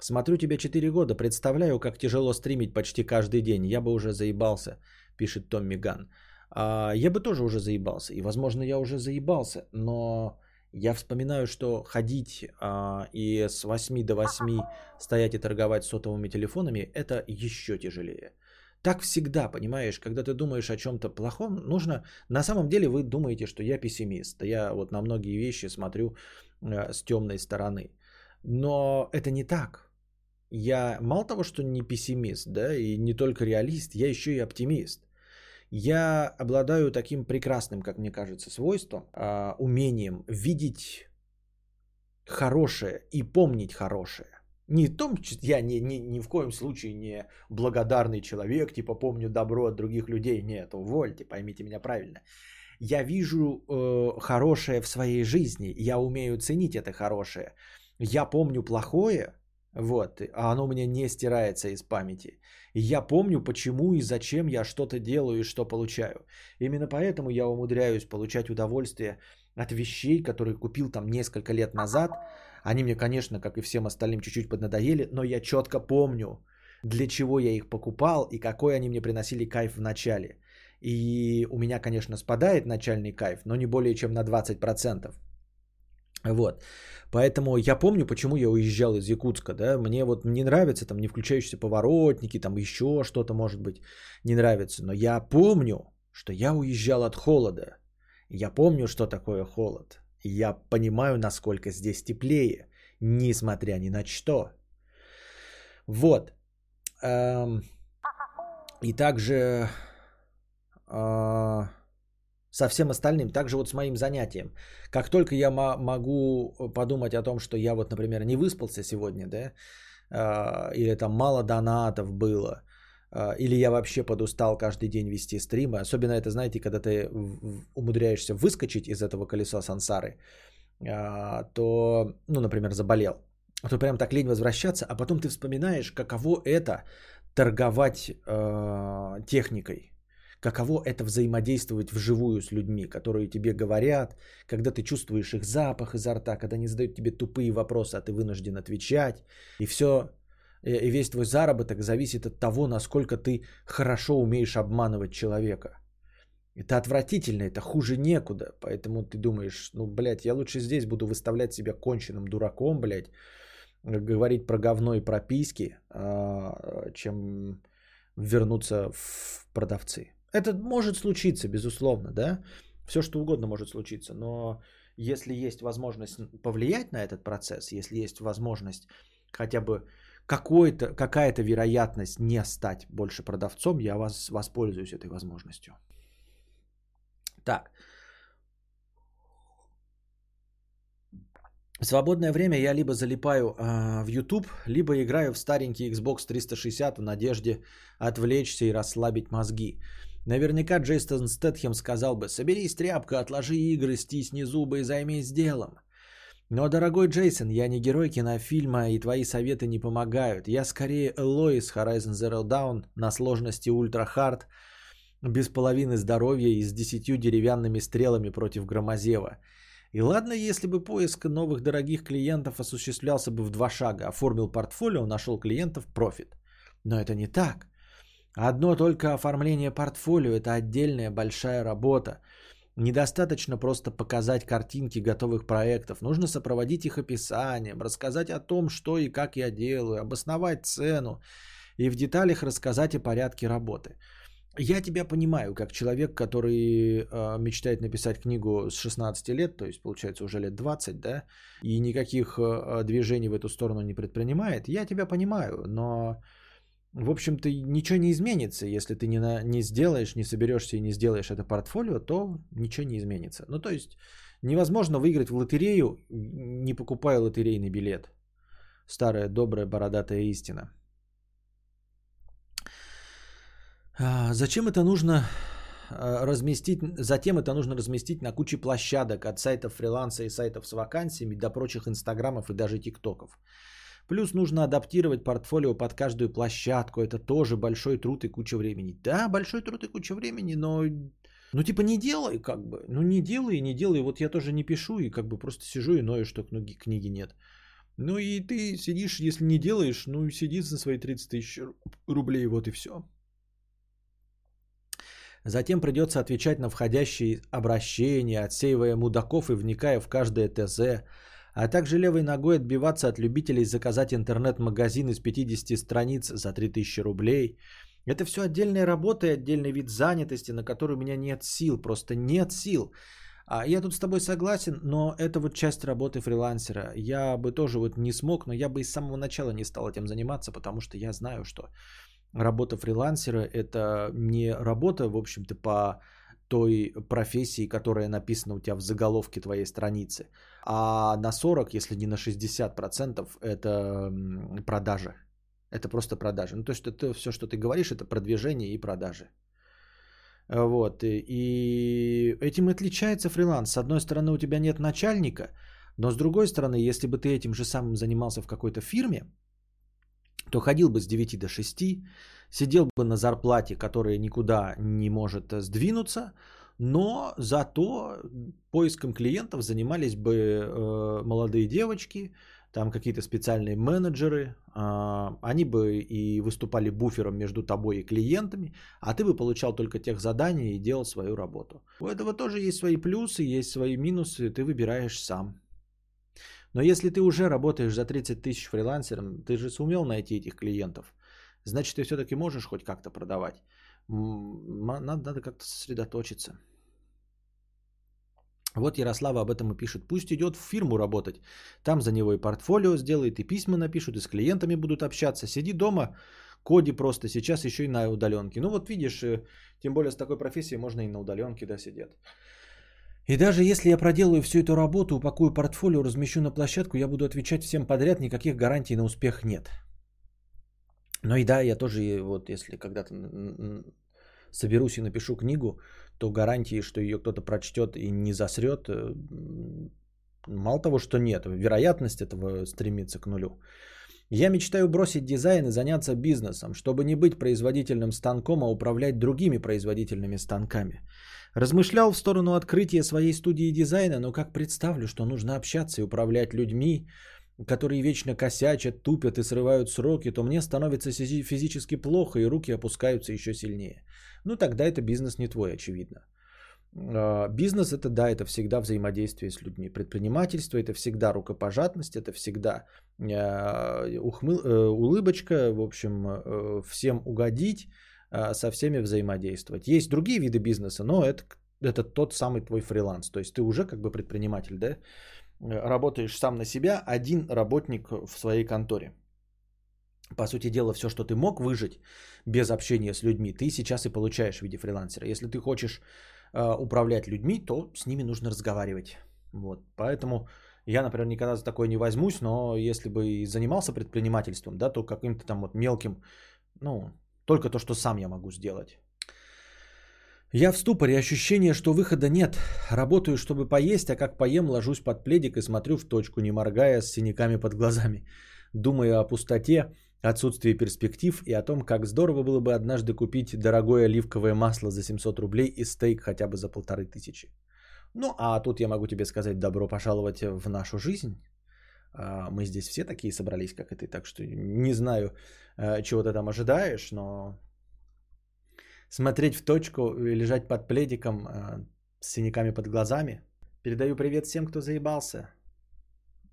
Смотрю тебя 4 года, представляю, как тяжело стримить почти каждый день. Я бы уже заебался, пишет Томми Ган. А, я бы тоже уже заебался. И, возможно, я уже заебался, но я вспоминаю, что ходить а, и с 8 до 8 стоять и торговать сотовыми телефонами, это еще тяжелее. Так всегда, понимаешь, когда ты думаешь о чем-то плохом, нужно... На самом деле вы думаете, что я пессимист. Я вот на многие вещи смотрю э, с темной стороны. Но это не так. я мало того, что не пессимист, да, и не только реалист, я еще и оптимист. Я обладаю таким прекрасным, как мне кажется, свойством, а, умением видеть хорошее и помнить хорошее. Не в том, что я ни, ни, ни в коем случае не благодарный человек, типа помню добро от других людей. Нет, увольте, поймите меня правильно. Я вижу э, хорошее в своей жизни, я умею ценить это хорошее. Я помню плохое, вот, а оно у меня не стирается из памяти. Я помню, почему и зачем я что-то делаю и что получаю. Именно поэтому я умудряюсь получать удовольствие от вещей, которые купил там несколько лет назад. Они мне, конечно, как и всем остальным, чуть-чуть поднадоели, но я четко помню, для чего я их покупал и какой они мне приносили кайф в начале. И у меня, конечно, спадает начальный кайф, но не более чем на 20%. Вот. Поэтому я помню, почему я уезжал из Якутска, да, мне вот не нравятся там не включающиеся поворотники, там еще что-то может быть не нравится, но я помню, что я уезжал от холода, я помню, что такое холод, я понимаю, насколько здесь теплее, несмотря ни на что. Вот. Эм, и также а, со всем остальным. Также вот с моим занятием. Как только я могу подумать о том, что я вот, например, не выспался сегодня, да, а, или там мало донатов было, а, или я вообще подустал каждый день вести стримы. Особенно это, знаете, когда ты умудряешься выскочить из этого колеса сансары, а, то, ну, например, заболел. То прям так лень возвращаться, а потом ты вспоминаешь, каково это торговать э, техникой каково это взаимодействовать вживую с людьми, которые тебе говорят, когда ты чувствуешь их запах изо рта, когда они задают тебе тупые вопросы, а ты вынужден отвечать. И все, и весь твой заработок зависит от того, насколько ты хорошо умеешь обманывать человека. Это отвратительно, это хуже некуда. Поэтому ты думаешь, ну, блядь, я лучше здесь буду выставлять себя конченным дураком, блядь, говорить про говно и про письки, а, чем вернуться в продавцы. Это может случиться, безусловно, да. Все что угодно может случиться, но если есть возможность повлиять на этот процесс, если есть возможность хотя бы какой-то, какая-то вероятность не стать больше продавцом, я вас воспользуюсь этой возможностью. Так. В свободное время я либо залипаю э, в YouTube, либо играю в старенький Xbox 360 в надежде отвлечься и расслабить мозги. Наверняка Джейсон Стэтхем сказал бы, соберись, тряпка, отложи игры, стисни зубы и займись делом. Но, дорогой Джейсон, я не герой кинофильма, и твои советы не помогают. Я скорее Элоис Horizon Zero Dawn на сложности Ультра Хард, без половины здоровья и с десятью деревянными стрелами против Громозева. И ладно, если бы поиск новых дорогих клиентов осуществлялся бы в два шага, оформил портфолио, нашел клиентов, профит. Но это не так. Одно только оформление портфолио – это отдельная большая работа. Недостаточно просто показать картинки готовых проектов. Нужно сопроводить их описанием, рассказать о том, что и как я делаю, обосновать цену и в деталях рассказать о порядке работы. Я тебя понимаю, как человек, который э, мечтает написать книгу с 16 лет, то есть получается уже лет 20, да, и никаких э, движений в эту сторону не предпринимает. Я тебя понимаю, но в общем-то, ничего не изменится. Если ты не, на, не сделаешь, не соберешься и не сделаешь это портфолио, то ничего не изменится. Ну, то есть, невозможно выиграть в лотерею, не покупая лотерейный билет. Старая, добрая, бородатая истина. А, зачем это нужно а, разместить, затем это нужно разместить на куче площадок от сайтов фриланса и сайтов с вакансиями до прочих инстаграмов и даже тиктоков. Плюс нужно адаптировать портфолио под каждую площадку. Это тоже большой труд и куча времени. Да, большой труд и куча времени, но ну, типа, не делай, как бы. Ну, не делай, не делай. Вот я тоже не пишу, и как бы просто сижу и ною, что книги, книги нет. Ну, и ты сидишь, если не делаешь, ну, сиди за свои 30 тысяч рублей, вот и все. Затем придется отвечать на входящие обращения, отсеивая мудаков и вникая в каждое ТЗ, а также левой ногой отбиваться от любителей заказать интернет-магазин из 50 страниц за 3000 рублей. Это все отдельная работа и отдельный вид занятости, на который у меня нет сил, просто нет сил. А я тут с тобой согласен, но это вот часть работы фрилансера. Я бы тоже вот не смог, но я бы и с самого начала не стал этим заниматься, потому что я знаю, что работа фрилансера это не работа, в общем-то, по той профессии, которая написана у тебя в заголовке твоей страницы. А на 40, если не на 60%, это продажа. Это просто продажа. Ну, то есть это все, что ты говоришь, это продвижение и продажи. Вот. И этим отличается фриланс. С одной стороны, у тебя нет начальника, но с другой стороны, если бы ты этим же самым занимался в какой-то фирме, то ходил бы с 9 до 6, сидел бы на зарплате, которая никуда не может сдвинуться, но зато поиском клиентов занимались бы э, молодые девочки, там какие-то специальные менеджеры, э, они бы и выступали буфером между тобой и клиентами, а ты бы получал только тех задания и делал свою работу. У этого тоже есть свои плюсы, есть свои минусы, ты выбираешь сам. Но если ты уже работаешь за 30 тысяч фрилансером, ты же сумел найти этих клиентов, значит ты все-таки можешь хоть как-то продавать. Надо, надо как-то сосредоточиться. Вот Ярослава об этом и пишет. Пусть идет в фирму работать. Там за него и портфолио сделает, и письма напишут, и с клиентами будут общаться. Сиди дома, коди просто. Сейчас еще и на удаленке. Ну вот видишь, э, тем более с такой профессией можно и на удаленке да, сидеть. И даже если я проделаю всю эту работу, упакую портфолио, размещу на площадку, я буду отвечать всем подряд, никаких гарантий на успех нет. Но и да, я тоже, вот если когда-то соберусь и напишу книгу, то гарантии, что ее кто-то прочтет и не засрет, э, мало того, что нет, вероятность этого стремится к нулю. Я мечтаю бросить дизайн и заняться бизнесом, чтобы не быть производительным станком, а управлять другими производительными станками. Размышлял в сторону открытия своей студии дизайна, но как представлю, что нужно общаться и управлять людьми, которые вечно косячат, тупят и срывают сроки, то мне становится физически плохо и руки опускаются еще сильнее. Ну тогда это бизнес не твой, очевидно. А, бизнес это да, это всегда взаимодействие с людьми. Предпринимательство это всегда рукопожатность, это всегда а, ухмыл, э, улыбочка, в общем, э, всем угодить, а, со всеми взаимодействовать. Есть другие виды бизнеса, но это, это тот самый твой фриланс. То есть ты уже как бы предприниматель, да? Работаешь сам на себя, один работник в своей конторе. По сути дела, все, что ты мог выжить без общения с людьми, ты сейчас и получаешь в виде фрилансера. Если ты хочешь э, управлять людьми, то с ними нужно разговаривать. Вот. Поэтому я, например, никогда за такое не возьмусь, но если бы и занимался предпринимательством, да, то каким-то там вот мелким, ну, только то, что сам я могу сделать. Я в ступоре, ощущение, что выхода нет. Работаю, чтобы поесть, а как поем, ложусь под пледик и смотрю в точку, не моргая, с синяками под глазами. Думаю о пустоте, отсутствии перспектив и о том, как здорово было бы однажды купить дорогое оливковое масло за 700 рублей и стейк хотя бы за полторы тысячи. Ну, а тут я могу тебе сказать добро пожаловать в нашу жизнь. А, мы здесь все такие собрались, как и ты, так что не знаю, э, чего ты там ожидаешь, но смотреть в точку и лежать под пледиком э, с синяками под глазами. Передаю привет всем, кто заебался.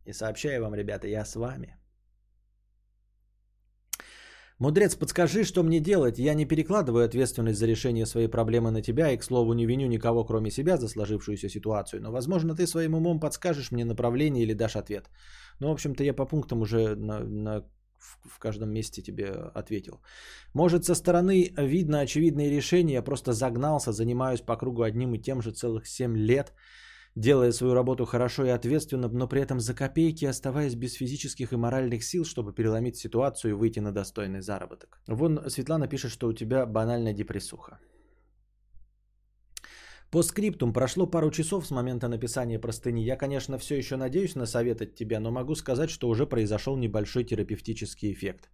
И сообщаю вам, ребята, я с вами. Мудрец, подскажи, что мне делать? Я не перекладываю ответственность за решение своей проблемы на тебя и, к слову, не виню никого, кроме себя, за сложившуюся ситуацию. Но, возможно, ты своим умом подскажешь мне направление или дашь ответ. Ну, в общем-то, я по пунктам уже на, на, в, каждом месте тебе ответил. Может, со стороны видно очевидное решение, я просто загнался, занимаюсь по кругу одним и тем же целых 7 лет – делая свою работу хорошо и ответственно, но при этом за копейки оставаясь без физических и моральных сил, чтобы переломить ситуацию и выйти на достойный заработок. Вон Светлана пишет, что у тебя банальная депрессуха. По скриптум прошло пару часов с момента написания простыни. Я, конечно, все еще надеюсь на совет от тебя, но могу сказать, что уже произошел небольшой терапевтический эффект.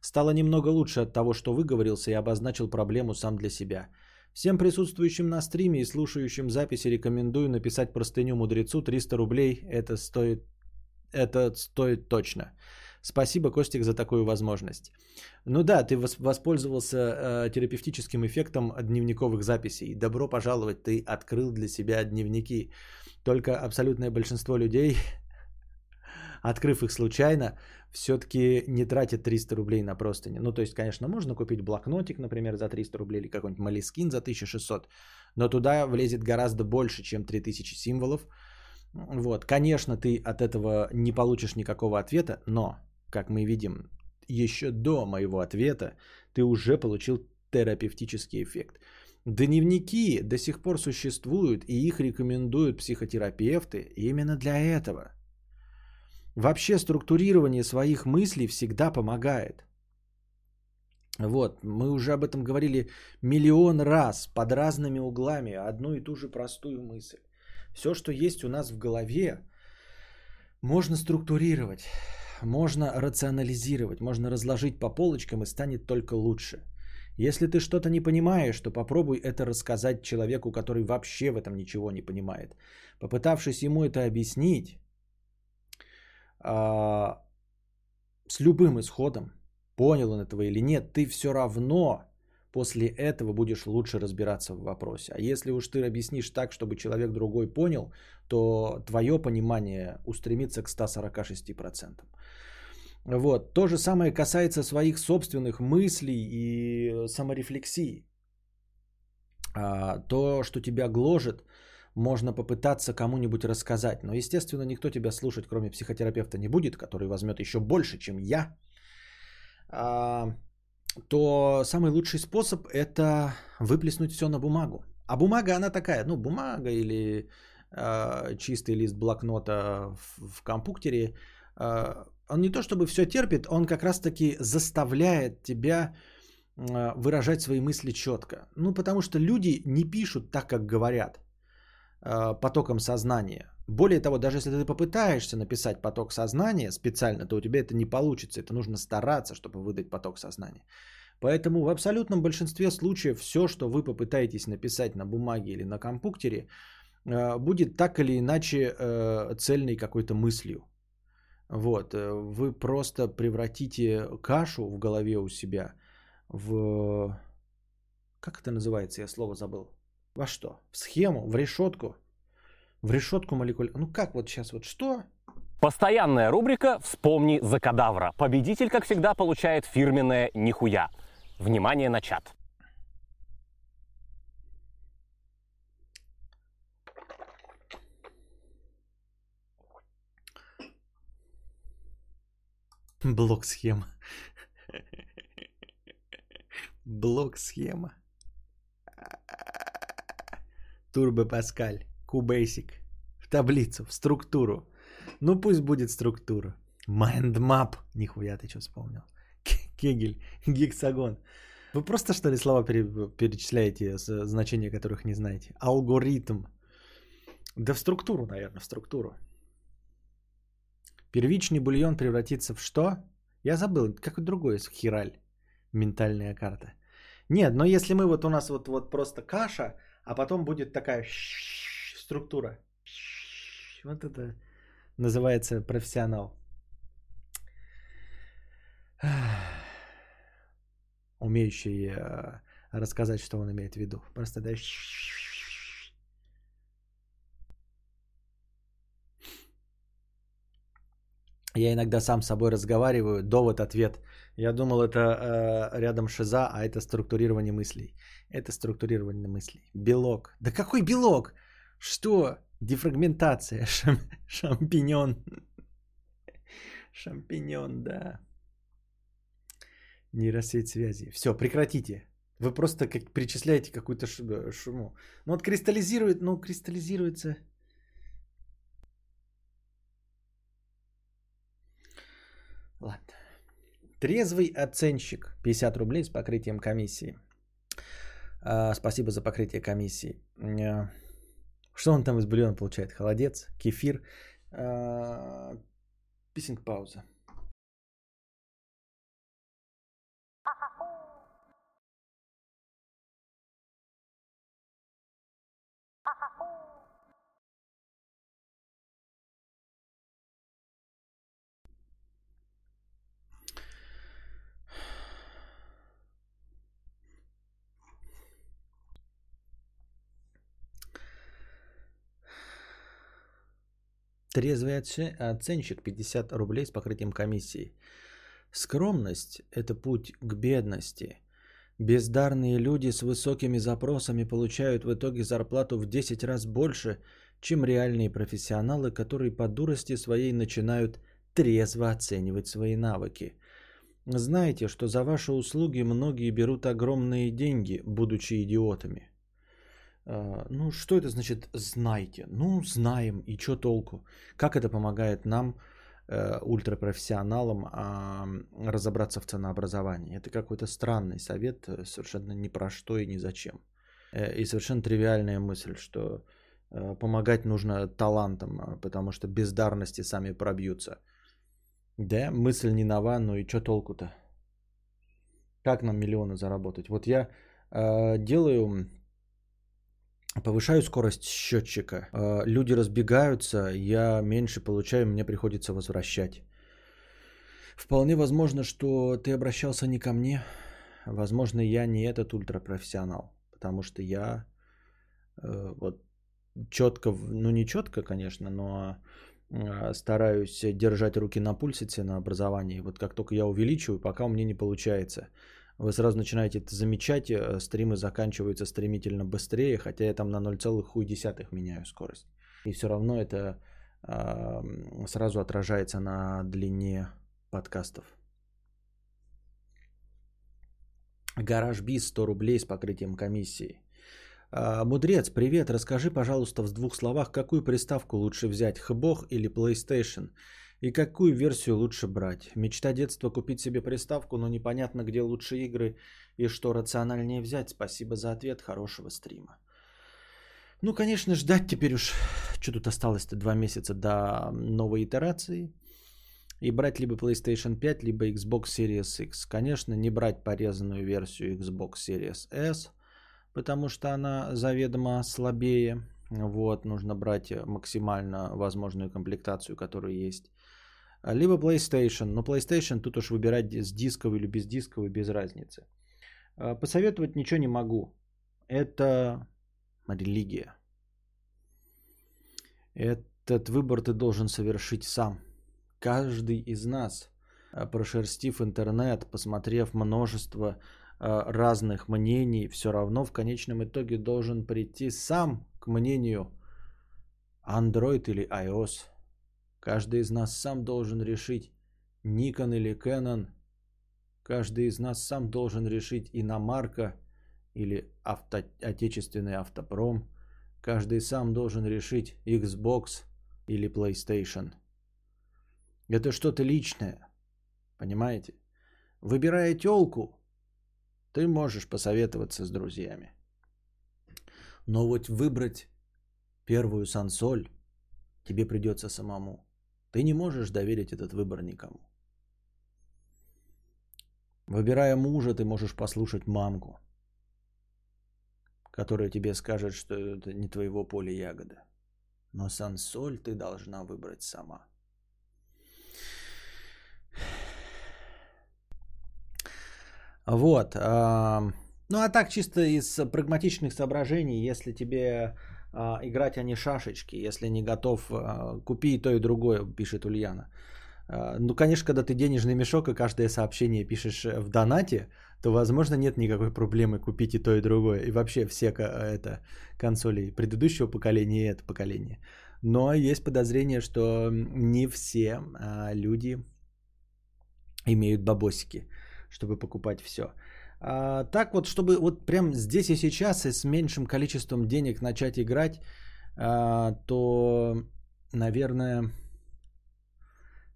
Стало немного лучше от того, что выговорился и обозначил проблему сам для себя – Всем присутствующим на стриме и слушающим записи рекомендую написать простыню мудрецу 300 рублей. Это стоит, это стоит точно. Спасибо, Костик, за такую возможность. Ну да, ты воспользовался э, терапевтическим эффектом дневниковых записей. Добро пожаловать, ты открыл для себя дневники. Только абсолютное большинство людей открыв их случайно, все-таки не тратит 300 рублей на простыни. Ну, то есть, конечно, можно купить блокнотик, например, за 300 рублей или какой-нибудь малискин за 1600, но туда влезет гораздо больше, чем 3000 символов. Вот, конечно, ты от этого не получишь никакого ответа, но, как мы видим, еще до моего ответа ты уже получил терапевтический эффект. Дневники до сих пор существуют, и их рекомендуют психотерапевты именно для этого. Вообще структурирование своих мыслей всегда помогает. Вот, мы уже об этом говорили миллион раз под разными углами, одну и ту же простую мысль. Все, что есть у нас в голове, можно структурировать, можно рационализировать, можно разложить по полочкам и станет только лучше – если ты что-то не понимаешь, то попробуй это рассказать человеку, который вообще в этом ничего не понимает. Попытавшись ему это объяснить а, с любым исходом, понял он этого или нет, ты все равно после этого будешь лучше разбираться в вопросе. А если уж ты объяснишь так, чтобы человек другой понял, то твое понимание устремится к 146%. Вот. То же самое касается своих собственных мыслей и саморефлексии. А, то, что тебя гложет, можно попытаться кому-нибудь рассказать. Но, естественно, никто тебя слушать, кроме психотерапевта, не будет, который возьмет еще больше, чем я. А, то самый лучший способ – это выплеснуть все на бумагу. А бумага, она такая, ну, бумага или э, чистый лист блокнота в, в компьютере – он не то чтобы все терпит, он как раз-таки заставляет тебя выражать свои мысли четко. Ну, потому что люди не пишут так, как говорят, потоком сознания. Более того, даже если ты попытаешься написать поток сознания специально, то у тебя это не получится. Это нужно стараться, чтобы выдать поток сознания. Поэтому в абсолютном большинстве случаев все, что вы попытаетесь написать на бумаге или на компьютере, будет так или иначе э, цельной какой-то мыслью. Вот, э, вы просто превратите кашу в голове у себя в... Как это называется? Я слово забыл. Во что? В схему, в решетку. В решетку молекуль. Ну как вот сейчас вот что? Постоянная рубрика «Вспомни за кадавра». Победитель, как всегда, получает фирменное «Нихуя». Внимание на чат. Блок-схема. Блок-схема. Турбо Паскаль. QBasic. В таблицу, в структуру. Ну пусть будет структура. Mind map. Нихуя ты что вспомнил. Кегель. Гексагон. Вы просто что ли слова перечисляете, значения которых не знаете? Алгоритм. Да в структуру, наверное, в структуру. Первичный бульон превратится в что? Я забыл, какой другой хираль. Ментальная карта. Нет, но если мы вот у нас вот, вот просто каша, а потом будет такая структура. Вот это называется профессионал. Умеющий э, рассказать, что он имеет в виду. Просто да. Я иногда сам с собой разговариваю, довод-ответ. Я думал, это э, рядом шиза, а это структурирование мыслей. Это структурирование мыслей. Белок. Да какой белок? Что? Дефрагментация. Шам, шампиньон. Шампиньон, да. Нейросеть связи. Все, прекратите. Вы просто как причисляете какую-то шуму. Ну вот кристаллизирует, ну кристаллизируется Ладно. Трезвый оценщик. 50 рублей с покрытием комиссии. А, спасибо за покрытие комиссии. А, что он там из бульона получает? Холодец, кефир. А, писинг пауза. Трезвый оценщик 50 рублей с покрытием комиссии. Скромность – это путь к бедности. Бездарные люди с высокими запросами получают в итоге зарплату в 10 раз больше, чем реальные профессионалы, которые по дурости своей начинают трезво оценивать свои навыки. Знаете, что за ваши услуги многие берут огромные деньги, будучи идиотами. А, ну, что это значит «знайте»? Ну, знаем, и что толку? Как это помогает нам, э, ультрапрофессионалам, разобраться в ценообразовании? Это какой-то странный совет, э, совершенно ни про что и ни зачем. Э, и совершенно тривиальная мысль, что помогать нужно талантам, а, потому что бездарности сами пробьются. Да, мысль не нова, но и что толку-то? Как нам миллионы заработать? Вот я э, делаю Повышаю скорость счетчика. А, люди разбегаются, я меньше получаю, мне приходится возвращать. Вполне возможно, что ты обращался не ко мне. Возможно, я не этот ультрапрофессионал. Потому что я э, вот четко, ну не четко, конечно, но э, стараюсь держать руки на пульсе ценообразования. Вот как только я увеличиваю, пока у меня не получается – вы сразу начинаете это замечать, э, стримы заканчиваются стремительно быстрее, хотя я там на 0,1 меняю скорость. И все равно это э, сразу отражается на длине подкастов. Гараж Биз 100 рублей с покрытием комиссии. А, Мудрец, привет, расскажи, пожалуйста, в двух словах, какую приставку лучше взять, хбох или PlayStation? И какую версию лучше брать? Мечта детства купить себе приставку, но непонятно, где лучше игры и что рациональнее взять. Спасибо за ответ, хорошего стрима. Ну, конечно, ждать теперь уж, что тут осталось-то, два месяца до новой итерации. И брать либо PlayStation 5, либо Xbox Series X. Конечно, не брать порезанную версию Xbox Series S, потому что она заведомо слабее. Вот, нужно брать максимально возможную комплектацию, которая есть. Либо PlayStation. Но PlayStation тут уж выбирать с дисковой или без дисковой без разницы. А, посоветовать ничего не могу. Это религия. Этот выбор ты должен совершить сам. Каждый из нас, а, прошерстив интернет, посмотрев множество а, разных мнений, все равно в конечном итоге должен прийти сам к мнению Android или iOS – Каждый из нас сам должен решить, Nikon или Canon. Каждый из нас сам должен решить иномарка или авто, отечественный автопром. Каждый сам должен решить Xbox или PlayStation. Это что-то личное. Понимаете? Выбирая телку, ты можешь посоветоваться с друзьями. Но вот выбрать первую сансоль тебе придется самому. Ты не можешь доверить этот выбор никому. Выбирая мужа, ты можешь послушать мамку, которая тебе скажет, что это не твоего поля ягода. Но сансоль ты должна выбрать сама. Вот. Ну а так чисто из прагматичных соображений, если тебе играть, а не шашечки. Если не готов, а, купи и то, и другое, пишет Ульяна. А, ну, конечно, когда ты денежный мешок и каждое сообщение пишешь э, в донате, то, возможно, нет никакой проблемы купить и то, и другое. И вообще все это консоли предыдущего поколения и это поколение. Но есть подозрение, что не все люди имеют бабосики, чтобы покупать все. А, так вот, чтобы вот прям здесь и сейчас и с меньшим количеством денег начать играть, а, то, наверное,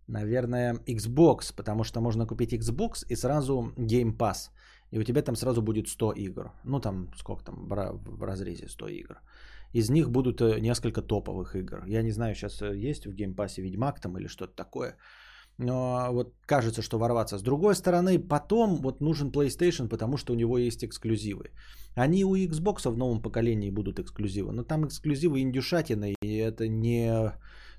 наверное, Xbox, потому что можно купить Xbox и сразу Game Pass. И у тебя там сразу будет 100 игр. Ну, там сколько там в разрезе 100 игр. Из них будут э, несколько топовых игр. Я не знаю, сейчас э, есть в Game Pass Ведьмак там или что-то такое. Но вот кажется, что ворваться. С другой стороны, потом вот нужен PlayStation, потому что у него есть эксклюзивы. Они у Xbox в новом поколении будут эксклюзивы, но там эксклюзивы индюшатины, и это не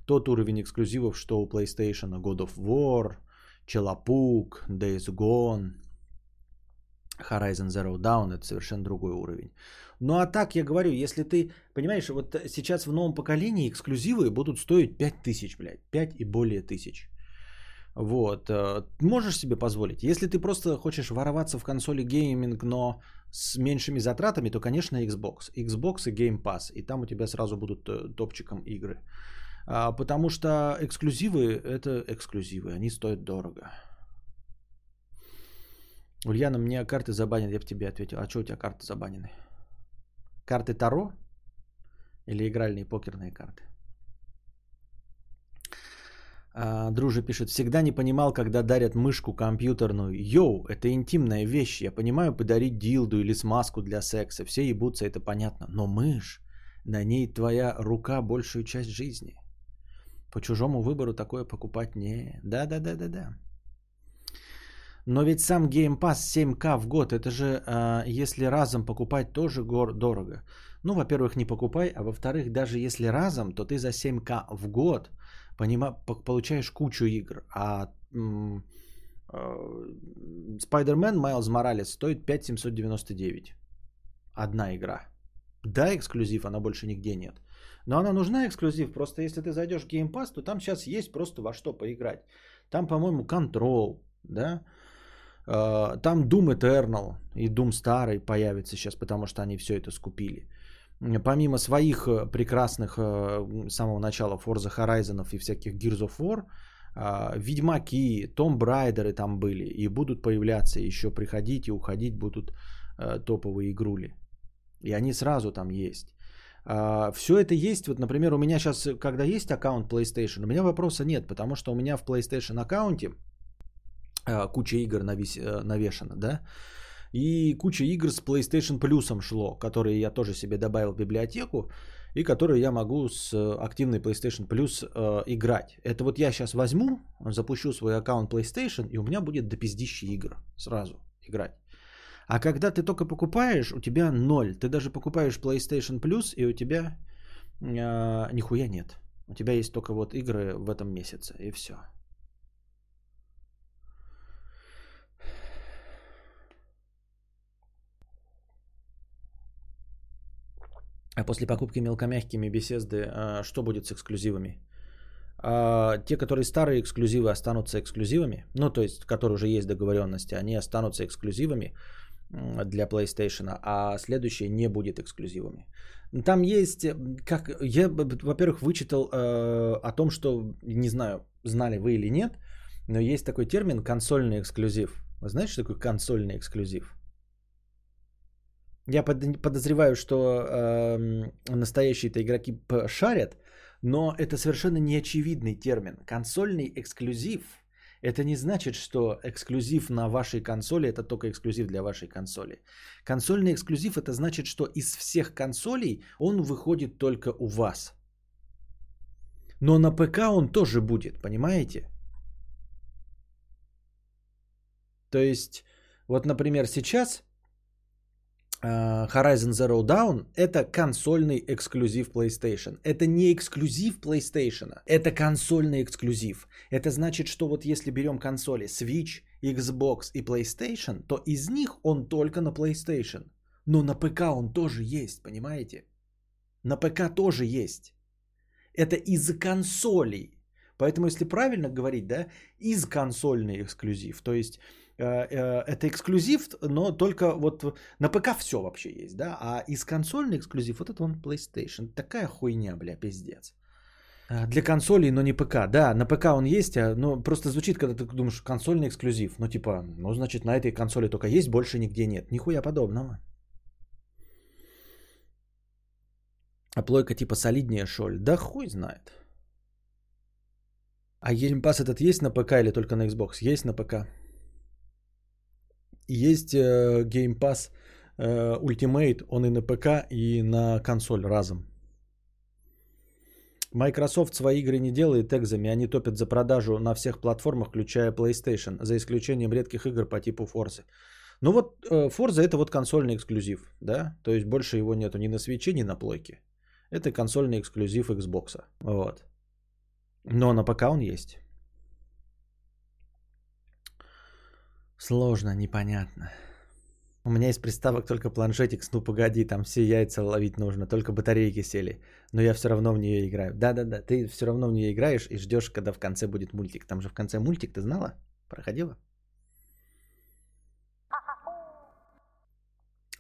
тот уровень эксклюзивов, что у PlayStation. God of War, Челопук, Days Gone, Horizon Zero Dawn это совершенно другой уровень. Ну а так я говорю, если ты, понимаешь, вот сейчас в новом поколении эксклюзивы будут стоить 5000, блядь, 5 и более тысяч. Вот, э, можешь себе позволить. Если ты просто хочешь вороваться в консоли гейминг, но с меньшими затратами, то, конечно, Xbox. Xbox и Game Pass. И там у тебя сразу будут э, топчиком игры. А, потому что эксклюзивы – это эксклюзивы. Они стоят дорого. Ульяна, мне карты забанены. Я в тебе ответил. А что у тебя карты забанены? Карты Таро? Или игральные покерные карты? А, Друже пишет, всегда не понимал, когда дарят мышку компьютерную. Йоу, это интимная вещь. Я понимаю подарить дилду или смазку для секса. Все ебутся, это понятно. Но мышь, на ней твоя рука большую часть жизни. По чужому выбору такое покупать не... Да-да-да-да-да. Но ведь сам Game Pass 7К в год, это же, э, если разом покупать, тоже гор дорого. Ну, во-первых, не покупай, а во-вторых, даже если разом, то ты за 7К в год понима, получаешь кучу игр. А э, Spider-Man Miles Morales стоит 5799. Одна игра. Да, эксклюзив, она больше нигде нет. Но она нужна эксклюзив. Просто если ты зайдешь в Game Pass, то там сейчас есть просто во что поиграть. Там, по-моему, Control, да, а, там Doom Eternal и Doom Старый появится сейчас, потому что они все это скупили. Помимо своих э, прекрасных э, с самого начала Forza Horizon и всяких Gears of War, а, Ведьмаки, Том Брайдеры там были и будут появляться, еще приходить и уходить будут э, топовые игрули. И они сразу там есть. А, все это есть, вот, например, у меня сейчас, когда есть аккаунт PlayStation, у меня вопроса нет, потому что у меня в PlayStation аккаунте а, куча игр навис, э, навешана, да, и куча игр с PlayStation Plus шло, которые я тоже себе добавил в библиотеку, и которые я могу с активной PlayStation Plus э, играть. Это вот я сейчас возьму, запущу свой аккаунт PlayStation, и у меня будет до пиздища игр сразу играть. А когда ты только покупаешь, у тебя ноль. Ты даже покупаешь PlayStation Plus, и у тебя э, нихуя нет. У тебя есть только вот игры в этом месяце, и все. А после покупки мелкомягкими беседы, а, что будет с эксклюзивами? А, те, которые старые эксклюзивы, останутся эксклюзивами. Ну, то есть, которые уже есть договоренности, они останутся эксклюзивами для PlayStation, а следующее не будет эксклюзивами. Там есть, как я, во-первых, вычитал э, о том, что, не знаю, знали вы или нет, но есть такой термин консольный эксклюзив. Вы знаете, что такое консольный эксклюзив? Я подозреваю, что э, настоящие-то игроки шарят, но это совершенно неочевидный термин. Консольный эксклюзив – это не значит, что эксклюзив на вашей консоли – это только эксклюзив для вашей консоли. Консольный эксклюзив – это значит, что из всех консолей он выходит только у вас. Но на ПК он тоже будет, понимаете? То есть, вот, например, сейчас Horizon Zero Dawn это консольный эксклюзив PlayStation. Это не эксклюзив PlayStation, это консольный эксклюзив. Это значит, что вот если берем консоли Switch, Xbox и PlayStation, то из них он только на PlayStation. Но на ПК он тоже есть, понимаете? На ПК тоже есть. Это из консолей. Поэтому, если правильно говорить, да, из консольный эксклюзив. То есть Э, э, это эксклюзив, но только вот на ПК все вообще есть, да, а из консольный эксклюзив, вот это он PlayStation. Такая хуйня, бля, пиздец. Э, для консолей, но не ПК. Да, на ПК он есть, а, но просто звучит, когда ты думаешь, консольный эксклюзив. Ну, типа, ну, значит, на этой консоли только есть, больше нигде нет. Нихуя подобного. А плойка типа солиднее шоль. Да хуй знает. А Game Pass этот есть на ПК или только на Xbox? Есть на ПК. Есть э, Game Pass э, Ultimate, он и на ПК, и на консоль разом. Microsoft свои игры не делает экзами, они топят за продажу на всех платформах, включая PlayStation, за исключением редких игр по типу Forza. Ну вот э, Forza это вот консольный эксклюзив, да, то есть больше его нету ни на свече, ни на плойке. Это консольный эксклюзив Xbox. Вот. Но на ПК он есть. Сложно, непонятно. У меня из приставок только планшетик, ну погоди, там все яйца ловить нужно, только батарейки сели. Но я все равно в нее играю. Да-да-да, ты все равно в нее играешь и ждешь, когда в конце будет мультик. Там же в конце мультик, ты знала? Проходила?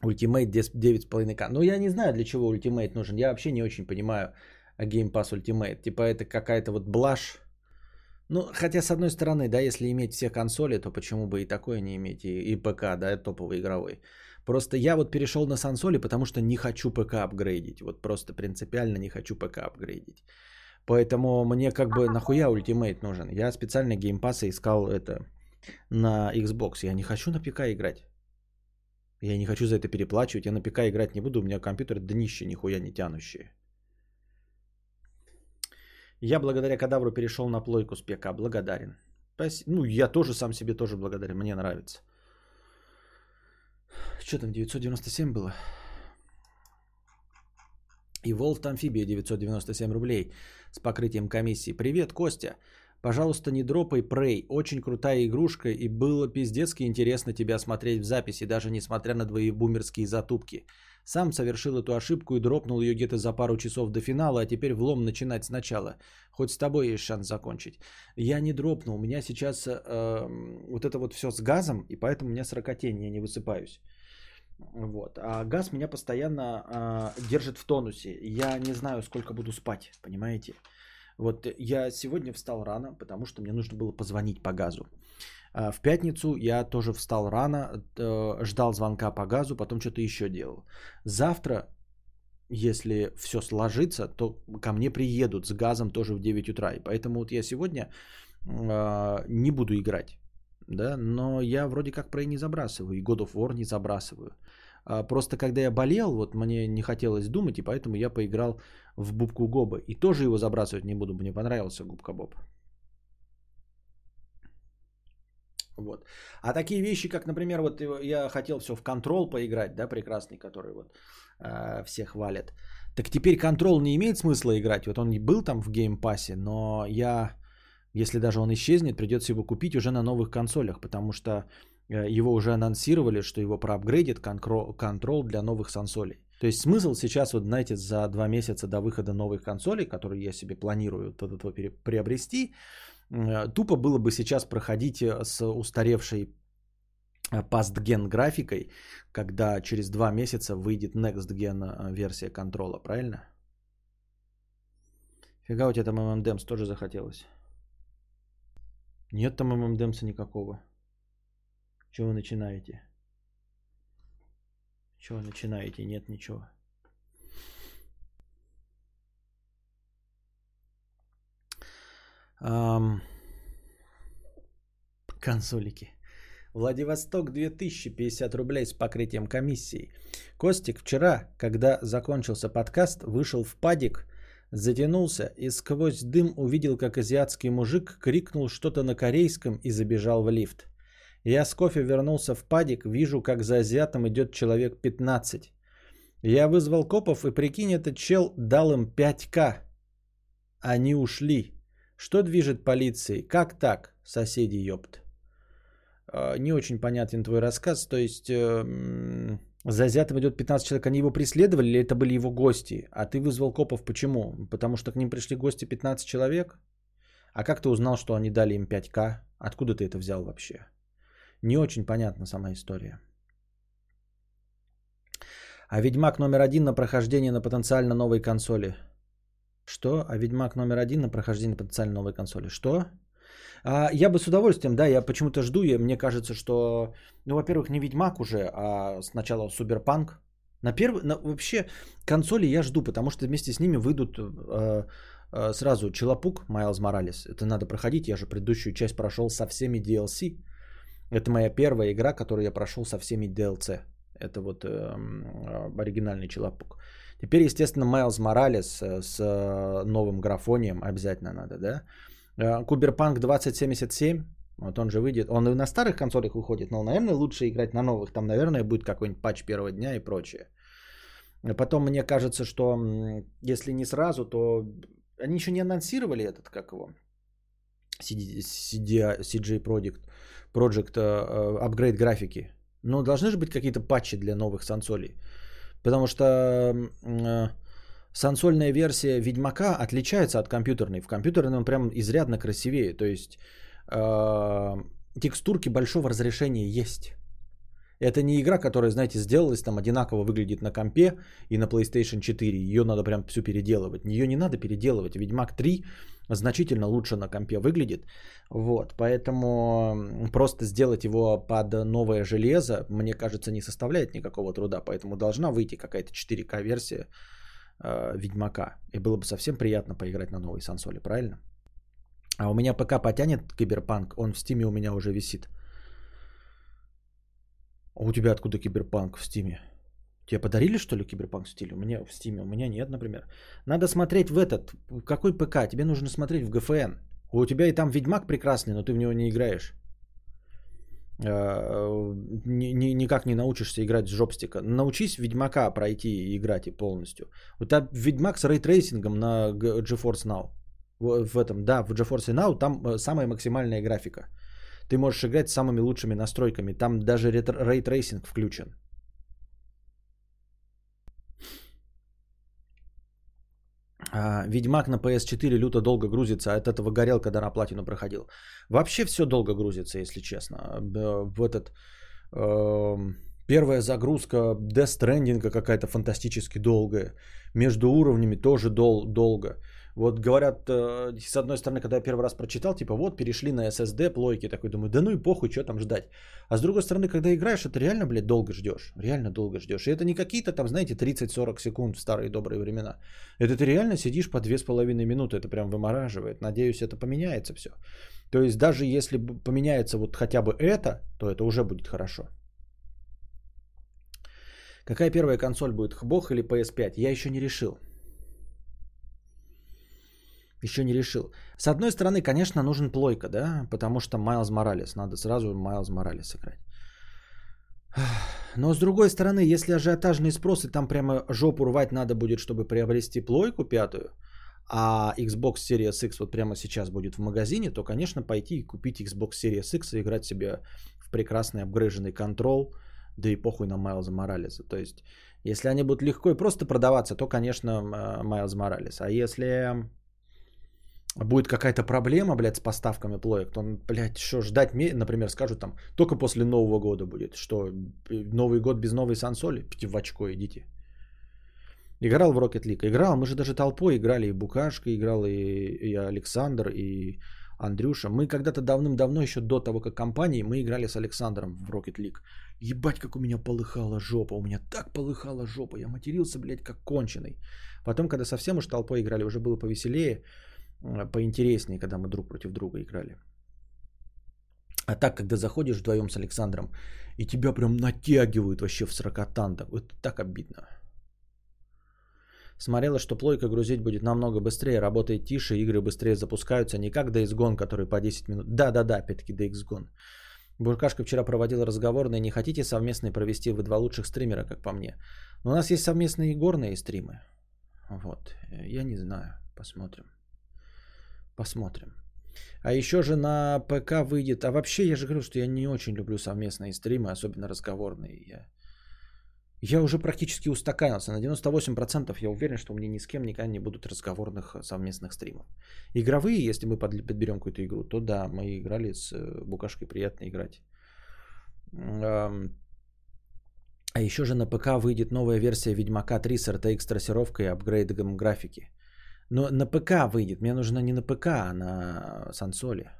Ultimate 9,5к. Ну, я не знаю, для чего Ultimate нужен. Я вообще не очень понимаю Game Pass Ultimate. Типа это какая-то вот блажь. Ну, хотя, с одной стороны, да, если иметь все консоли, то почему бы и такое не иметь, и, и ПК, да, топовый игровой. Просто я вот перешел на сансоли, потому что не хочу ПК апгрейдить. Вот просто принципиально не хочу ПК апгрейдить. Поэтому мне как бы нахуя Ultimate нужен. Я специально геймпаса искал это на Xbox. Я не хочу на ПК играть. Я не хочу за это переплачивать. Я на ПК играть не буду. У меня компьютер днище нихуя не тянущие. Я благодаря кадавру перешел на плойку с ПК. Благодарен. Ну, я тоже сам себе тоже благодарен. Мне нравится. Что там, 997 было? И Волф Амфибия 997 рублей с покрытием комиссии. Привет, Костя. Пожалуйста, не дропай Prey. Очень крутая игрушка и было пиздецки интересно тебя смотреть в записи, даже несмотря на твои бумерские затупки. Сам совершил эту ошибку и дропнул ее где-то за пару часов до финала, а теперь влом начинать сначала. Хоть с тобой есть шанс закончить. Я не дропнул, у меня сейчас э, вот это вот все с газом, и поэтому у меня сорокотень, я не высыпаюсь. Вот. А газ меня постоянно э, держит в тонусе. Я не знаю, сколько буду спать, понимаете? Вот я сегодня встал рано, потому что мне нужно было позвонить по газу. А, в пятницу я тоже встал рано, э, ждал звонка по газу, потом что-то еще делал. Завтра, если все сложится, то ко мне приедут с газом тоже в 9 утра. И поэтому вот я сегодня а, не буду играть. Да, но я вроде как про и не забрасываю, и God of War не забрасываю. А, просто когда я болел, вот мне не хотелось думать, и поэтому я поиграл в Бубку Гоба. И тоже его забрасывать не буду, мне понравился Губка Боб. Вот. А такие вещи, как, например, вот я хотел все в Control поиграть, да, прекрасный, который вот э, всех валят. Так теперь Control не имеет смысла играть. Вот он и был там в геймпассе, но я, если даже он исчезнет, придется его купить уже на новых консолях, потому что э, его уже анонсировали, что его проапгрейдит Control, для новых консолей. То есть смысл сейчас, вот знаете, за два месяца до выхода новых консолей, которые я себе планирую вот этого приобрести, Э, тупо было бы сейчас проходить э, с устаревшей э, графикой, когда через два месяца выйдет next-gen версия контрола, правильно? Фига у тебя там MMDEMS тоже захотелось. Нет там MMDEMS никакого. Чего вы начинаете? Чего вы начинаете? Нет ничего. Эм... Консолики. Владивосток 2050 рублей с покрытием комиссии. Костик вчера, когда закончился подкаст, вышел в падик, затянулся и сквозь дым увидел, как азиатский мужик крикнул что-то на корейском и забежал в лифт. Я с кофе вернулся в падик, вижу, как за азиатом идет человек 15. Я вызвал копов и прикинь, этот чел дал им 5к. Они ушли. Что движет полицией? Как так, соседи, ёпт? А, не очень понятен твой рассказ. То есть эм, за азиатом идет 15 человек, они его преследовали или это были его гости? А ты вызвал копов почему? Потому что к ним пришли гости 15 человек? А как ты узнал, что они дали им 5К? Откуда ты это взял вообще? Не очень понятна сама история. А Ведьмак номер один на прохождение на потенциально новой консоли. Что? А Ведьмак номер один на прохождение потенциально новой консоли. Что? А, я бы с удовольствием, да, я почему-то жду, и мне кажется, что, ну, во-первых, не Ведьмак уже, а сначала Суперпанк. На первый, на, вообще, консоли я жду, потому что вместе с ними выйдут э, э, сразу Челопук, Майлз Моралес. Это надо проходить, я же предыдущую часть прошел со всеми DLC. Это моя первая игра, которую я прошел со всеми DLC. Это вот э, оригинальный Челопук. Теперь, естественно, Майлз Моралес э, с э, новым графонием обязательно надо, да? Э, Куберпанк 2077, вот он же выйдет. Он и на старых консолях выходит, но, наверное, лучше играть на новых. Там, наверное, будет какой-нибудь патч первого дня и прочее. Потом мне кажется, что если не сразу, то они еще не анонсировали этот, как его, CJ Project, Project апгрейд графики. Но должны же быть какие-то патчи для новых сансолей. Потому что э, сансольная версия Ведьмака отличается от компьютерной. В компьютерной он прям изрядно красивее. То есть э, текстурки большого разрешения есть. Это не игра, которая, знаете, сделалась там одинаково выглядит на компе и на PlayStation 4. Ее надо прям всю переделывать. Ее не надо переделывать. Ведьмак 3 значительно лучше на компе выглядит. Вот, поэтому просто сделать его под новое железо, мне кажется, не составляет никакого труда. Поэтому должна выйти какая-то 4К версия э, Ведьмака. И было бы совсем приятно поиграть на новой сансоле, правильно? А у меня ПК потянет Киберпанк, он в стиме у меня уже висит. А у тебя откуда Киберпанк в стиме? Тебе подарили, что ли, Киберпанк в стиме? У меня в стиме, у меня нет, например. Надо смотреть в этот, какой ПК? Тебе нужно смотреть в GFN. У тебя и там Ведьмак прекрасный, но ты в него не играешь. А, никак не научишься играть с жопстика. Научись Ведьмака пройти и играть и полностью. У тебя Ведьмак с рейтрейсингом на GeForce Now в этом, да, в GeForce Now там э, самая максимальная графика. Ты можешь играть с самыми лучшими настройками. Там даже ray tracing включен. А, Ведьмак на PS4 люто долго грузится, от этого горел, когда на платину проходил. Вообще все долго грузится, если честно. В этот... Э, первая загрузка Death Stranding какая-то фантастически долгая. Между уровнями тоже дол- долго. Вот говорят, э, с одной стороны, когда я первый раз прочитал, типа вот перешли на SSD плойки, такой думаю, да ну и похуй, что там ждать. А с другой стороны, когда играешь, это реально, блядь, долго ждешь. Реально долго ждешь. И это не какие-то там, знаете, 30-40 секунд в старые добрые времена. Это ты реально сидишь по 2,5 минуты, это прям вымораживает. Надеюсь, это поменяется все. То есть даже если поменяется вот хотя бы это, то это уже будет хорошо. Какая первая консоль будет, Хбох или PS5? Я еще не решил. Еще не решил. С одной стороны, конечно, нужен плойка, да, потому что Майлз Моралес. Надо сразу Майлз Моралес играть. Но с другой стороны, если ажиотажный спрос, и там прямо жопу рвать надо будет, чтобы приобрести плойку пятую, а Xbox Series X вот прямо сейчас будет в магазине, то, конечно, пойти и купить Xbox Series X и играть себе в прекрасный апгрейженный контрол, да и похуй на Майлза Моралеса. То есть, если они будут легко и просто продаваться, то, конечно, Майлз Моралес. А если будет какая-то проблема, блядь, с поставками плоек, то, блядь, что ждать, например, скажут там, только после Нового года будет, что Новый год без новой сансоли, в очко идите. Играл в Rocket League, играл, мы же даже толпой играли, и Букашка играл, и, и Александр, и Андрюша. Мы когда-то давным-давно, еще до того, как компании, мы играли с Александром в Rocket League. Ебать, как у меня полыхала жопа, у меня так полыхала жопа, я матерился, блядь, как конченый. Потом, когда совсем уж толпой играли, уже было повеселее, Э, поинтереснее, когда мы друг против друга играли. А так, когда заходишь вдвоем с Александром, и тебя прям натягивают вообще в сорокотан, это так обидно. Смотрела, что плойка грузить будет намного быстрее, работает тише, игры быстрее запускаются, не как Days который по 10 минут. Да-да-да, опять-таки Days. Буркашка вчера проводила разговорные, не хотите совместные провести вы два лучших стримера, как по мне. Но у нас есть совместные игорные стримы. Вот, я не знаю, посмотрим. Посмотрим. А еще же на ПК выйдет. А вообще, я же говорю, что я не очень люблю совместные стримы, особенно разговорные. Я, я уже практически устаканился. На 98% я уверен, что у меня ни с кем никогда не будут разговорных совместных стримов. Игровые, если мы подберем какую-то игру, то да, мы играли с э, Букашкой, приятно играть. А еще же на ПК выйдет новая версия Ведьмака 3 с RTX трассировкой и апгрейдом графики. Но на ПК выйдет. Мне нужно не на ПК, а на сансоле.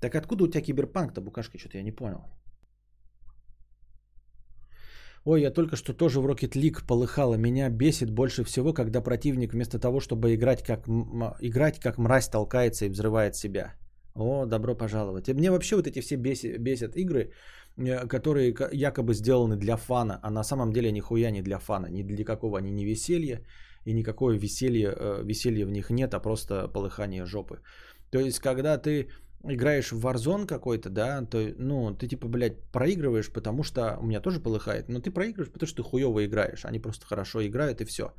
Так откуда у тебя киберпанк-то, Букашка? Что-то я не понял. Ой, я только что тоже в Rocket League полыхала. Меня бесит больше всего, когда противник вместо того, чтобы играть как, играть как мразь толкается и взрывает себя. О, добро пожаловать. И мне вообще вот эти все бесит, бесят игры, которые якобы сделаны для фана, а на самом деле нихуя не для фана, ни для какого они не веселья, и никакое веселье, э, веселья в них нет, а просто полыхание жопы. То есть, когда ты играешь в Warzone какой-то, да, то, ну, ты типа, блядь, проигрываешь, потому что, у меня тоже полыхает, но ты проигрываешь, потому что ты хуево играешь, они просто хорошо играют и все.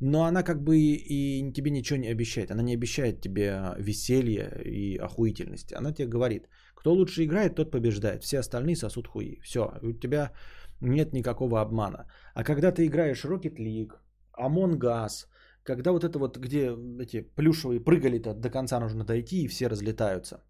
но она как бы и тебе ничего не обещает. Она не обещает тебе веселье и охуительности. Она тебе говорит, кто лучше играет, тот побеждает. Все остальные сосут хуи. Все, у тебя нет никакого обмана. А когда ты играешь Rocket League, Among Us, когда вот это вот, где эти плюшевые прыгали-то до конца нужно дойти и все разлетаются.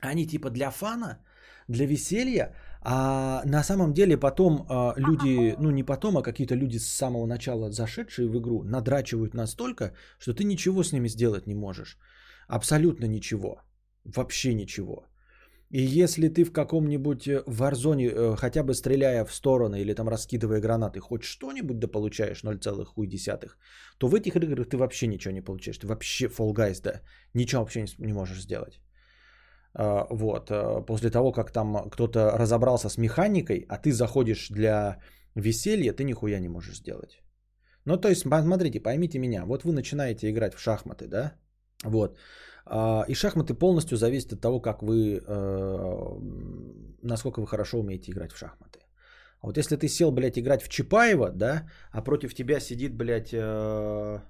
Они типа для фана, для веселья, а на самом деле потом а, люди, ну не потом, а какие-то люди с самого начала зашедшие в игру надрачивают настолько, что ты ничего с ними сделать не можешь. Абсолютно ничего. Вообще ничего. И если ты в каком-нибудь варзоне, э, хотя бы стреляя в стороны или там раскидывая гранаты, хоть что-нибудь да получаешь 0,1, то в этих играх ты вообще ничего не получаешь. Ты вообще Fall Guys, да, ничего вообще не можешь сделать. А, вот, э, после того, как там кто-то разобрался с механикой, а ты заходишь для веселья, ты нихуя не можешь сделать. Ну, то есть, смотрите, поймите меня, вот вы начинаете играть в шахматы, да, вот, и шахматы полностью зависят от того, как вы, э, насколько вы хорошо умеете играть в шахматы. А вот если ты сел, блядь, играть в Чапаева, да, а против тебя сидит, блядь, э,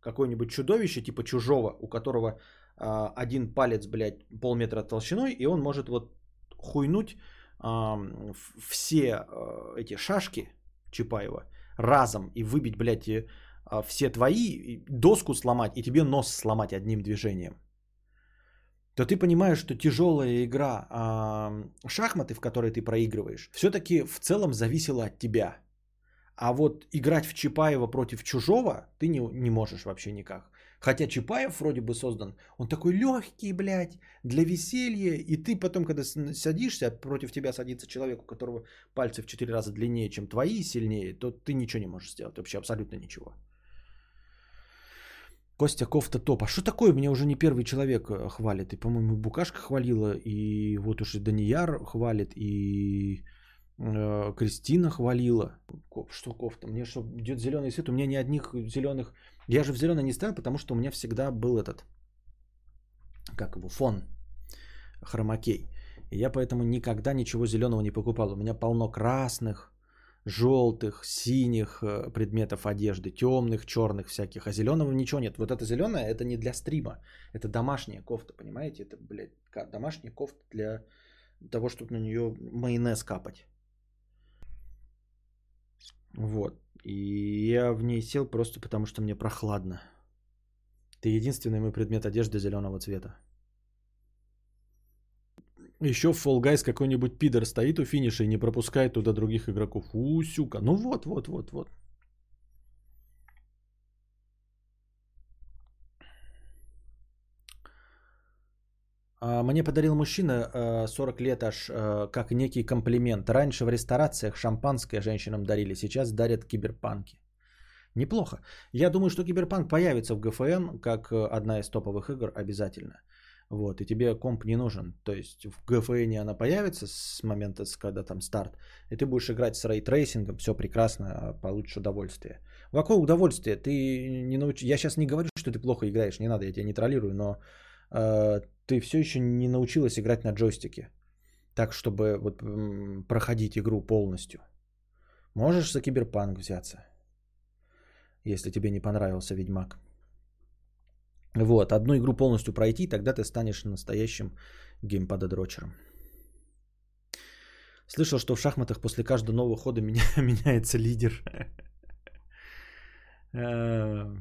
какое-нибудь чудовище типа чужого, у которого а, один палец, блядь, полметра толщиной, и он может вот хуйнуть а, все а, эти шашки Чапаева разом и выбить, блядь, а, все твои, доску сломать и тебе нос сломать одним движением. То ты понимаешь, что тяжелая игра а, шахматы, в которой ты проигрываешь, все-таки в целом зависела от тебя. А вот играть в Чапаева против чужого ты не, не можешь вообще никак. Хотя Чапаев вроде бы создан, он такой легкий, блядь, для веселья. И ты потом, когда садишься, против тебя садится человек, у которого пальцы в 4 раза длиннее, чем твои, сильнее, то ты ничего не можешь сделать. Вообще абсолютно ничего. Костя кофта топ. А что такое? Меня уже не первый человек э, хвалит. И, по-моему, Букашка хвалила, и вот уж и Данияр хвалит, и э, Кристина хвалила. Что кофта? Мне что, идет зеленый свет? У меня ни одних зеленых я же в зеленый не ставил, потому что у меня всегда был этот, как его, фон, хромакей. И я поэтому никогда ничего зеленого не покупал. У меня полно красных, желтых, синих э, предметов одежды, темных, черных всяких, а зеленого ничего нет. Вот это зеленое, это не для стрима, это домашняя кофта, понимаете? Это, блядь, домашняя кофта для того, чтобы на нее майонез капать. Вот. И я в ней сел просто потому, что мне прохладно. Ты единственный мой предмет одежды зеленого цвета. Еще в Fall Guys какой-нибудь пидор стоит у финиша и не пропускает туда других игроков. У, сюка. Ну вот, вот, вот, вот. А, мне подарил мужчина 40 лет аж как некий комплимент. Раньше в ресторациях шампанское женщинам дарили, сейчас дарят киберпанки. Неплохо. Я думаю, что киберпанк появится в GFN как одна из топовых игр обязательно. Вот, и тебе комп не нужен. То есть в GFN она появится с момента, когда там старт, и ты будешь играть с рейтрейсингом, все прекрасно, получишь удовольствие. Вокруг удовольствия ты не науч... Я сейчас не говорю, что ты плохо играешь, не надо, я тебя не троллирую, но э, ты все еще не научилась играть на джойстике. Так, чтобы вот проходить игру полностью. Можешь за киберпанк взяться, если тебе не понравился Ведьмак. Вот, одну игру полностью пройти, тогда ты станешь настоящим геймпадодрочером. Слышал, что в шахматах после каждого нового хода меня, меняется лидер. Э,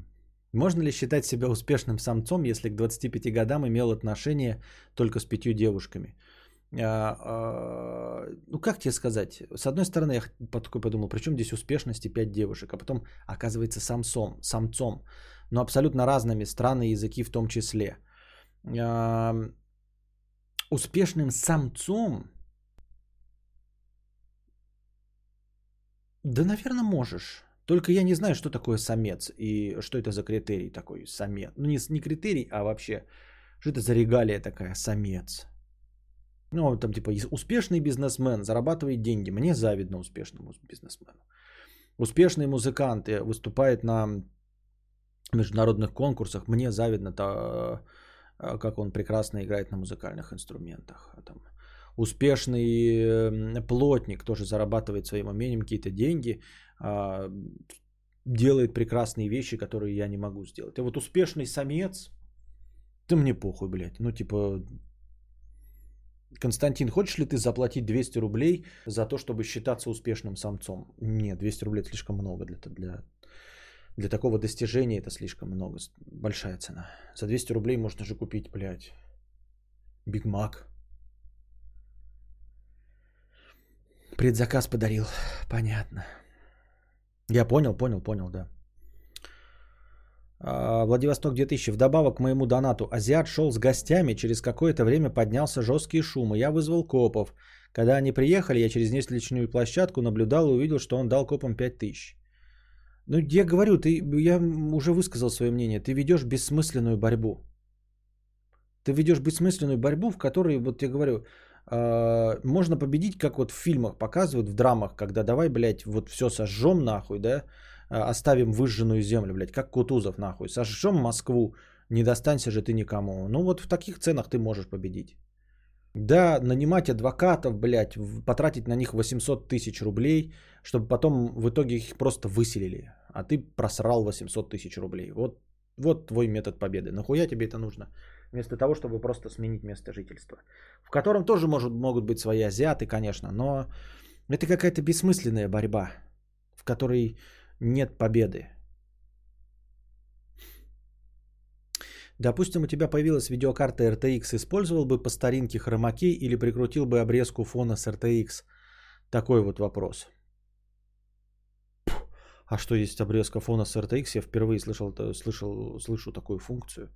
можно ли считать себя успешным самцом, если к 25 годам имел отношение только с пятью девушками? А, а, ну, как тебе сказать? С одной стороны, я такой подумал, при чем здесь успешность и 5 девушек? А потом, оказывается, самцом, самцом. Но абсолютно разными, странные языки в том числе. Успешным самцом? Да, наверное, можешь. Только я не знаю, что такое самец и что это за критерий такой самец. Ну, не, не критерий, а вообще, что это за регалия такая самец. Ну, там типа успешный бизнесмен, зарабатывает деньги. Мне завидно успешному бизнесмену. Успешный музыкант э, выступает на международных конкурсах. Мне завидно, то, э, как он прекрасно играет на музыкальных инструментах. Там, успешный плотник тоже зарабатывает своим умением какие-то деньги. А, делает прекрасные вещи, которые я не могу сделать. А вот успешный самец, ты мне похуй, блядь. Ну, типа, Константин, хочешь ли ты заплатить 200 рублей за то, чтобы считаться успешным самцом? Нет, 200 рублей слишком много для, для, для такого достижения. Это слишком много. Большая цена. За 200 рублей можно же купить, блядь, Биг Мак. Предзаказ подарил. Понятно. Я понял, понял, понял, да. А, Владивосток 2000. Вдобавок к моему донату. Азиат шел с гостями. Через какое-то время поднялся жесткий шум. И я вызвал копов. Когда они приехали, я через несколько площадку наблюдал и увидел, что он дал копам 5000. Ну, я говорю, ты, я уже высказал свое мнение. Ты ведешь бессмысленную борьбу. Ты ведешь бессмысленную борьбу, в которой, вот я говорю, э, можно победить, как вот в фильмах показывают, в драмах, когда давай, блядь, вот все сожжем нахуй, да, а, оставим выжженную землю, блядь, как Кутузов нахуй, сожжем Москву, не достанься же ты никому. Ну вот в таких ценах ты можешь победить. Да, нанимать адвокатов, блядь, потратить на них 800 тысяч рублей, чтобы потом в итоге их просто выселили. А ты просрал 800 тысяч рублей. Вот, вот твой метод победы. Нахуя тебе это нужно? Вместо того, чтобы просто сменить место жительства. В котором тоже может, могут быть свои азиаты, конечно, но это какая-то бессмысленная борьба, в которой нет победы. Допустим, у тебя появилась видеокарта RTX, использовал бы по старинке хромакей или прикрутил бы обрезку фона с RTX? Такой вот вопрос. А что есть обрезка фона с RTX? Я впервые слышал, слышал, слышу такую функцию.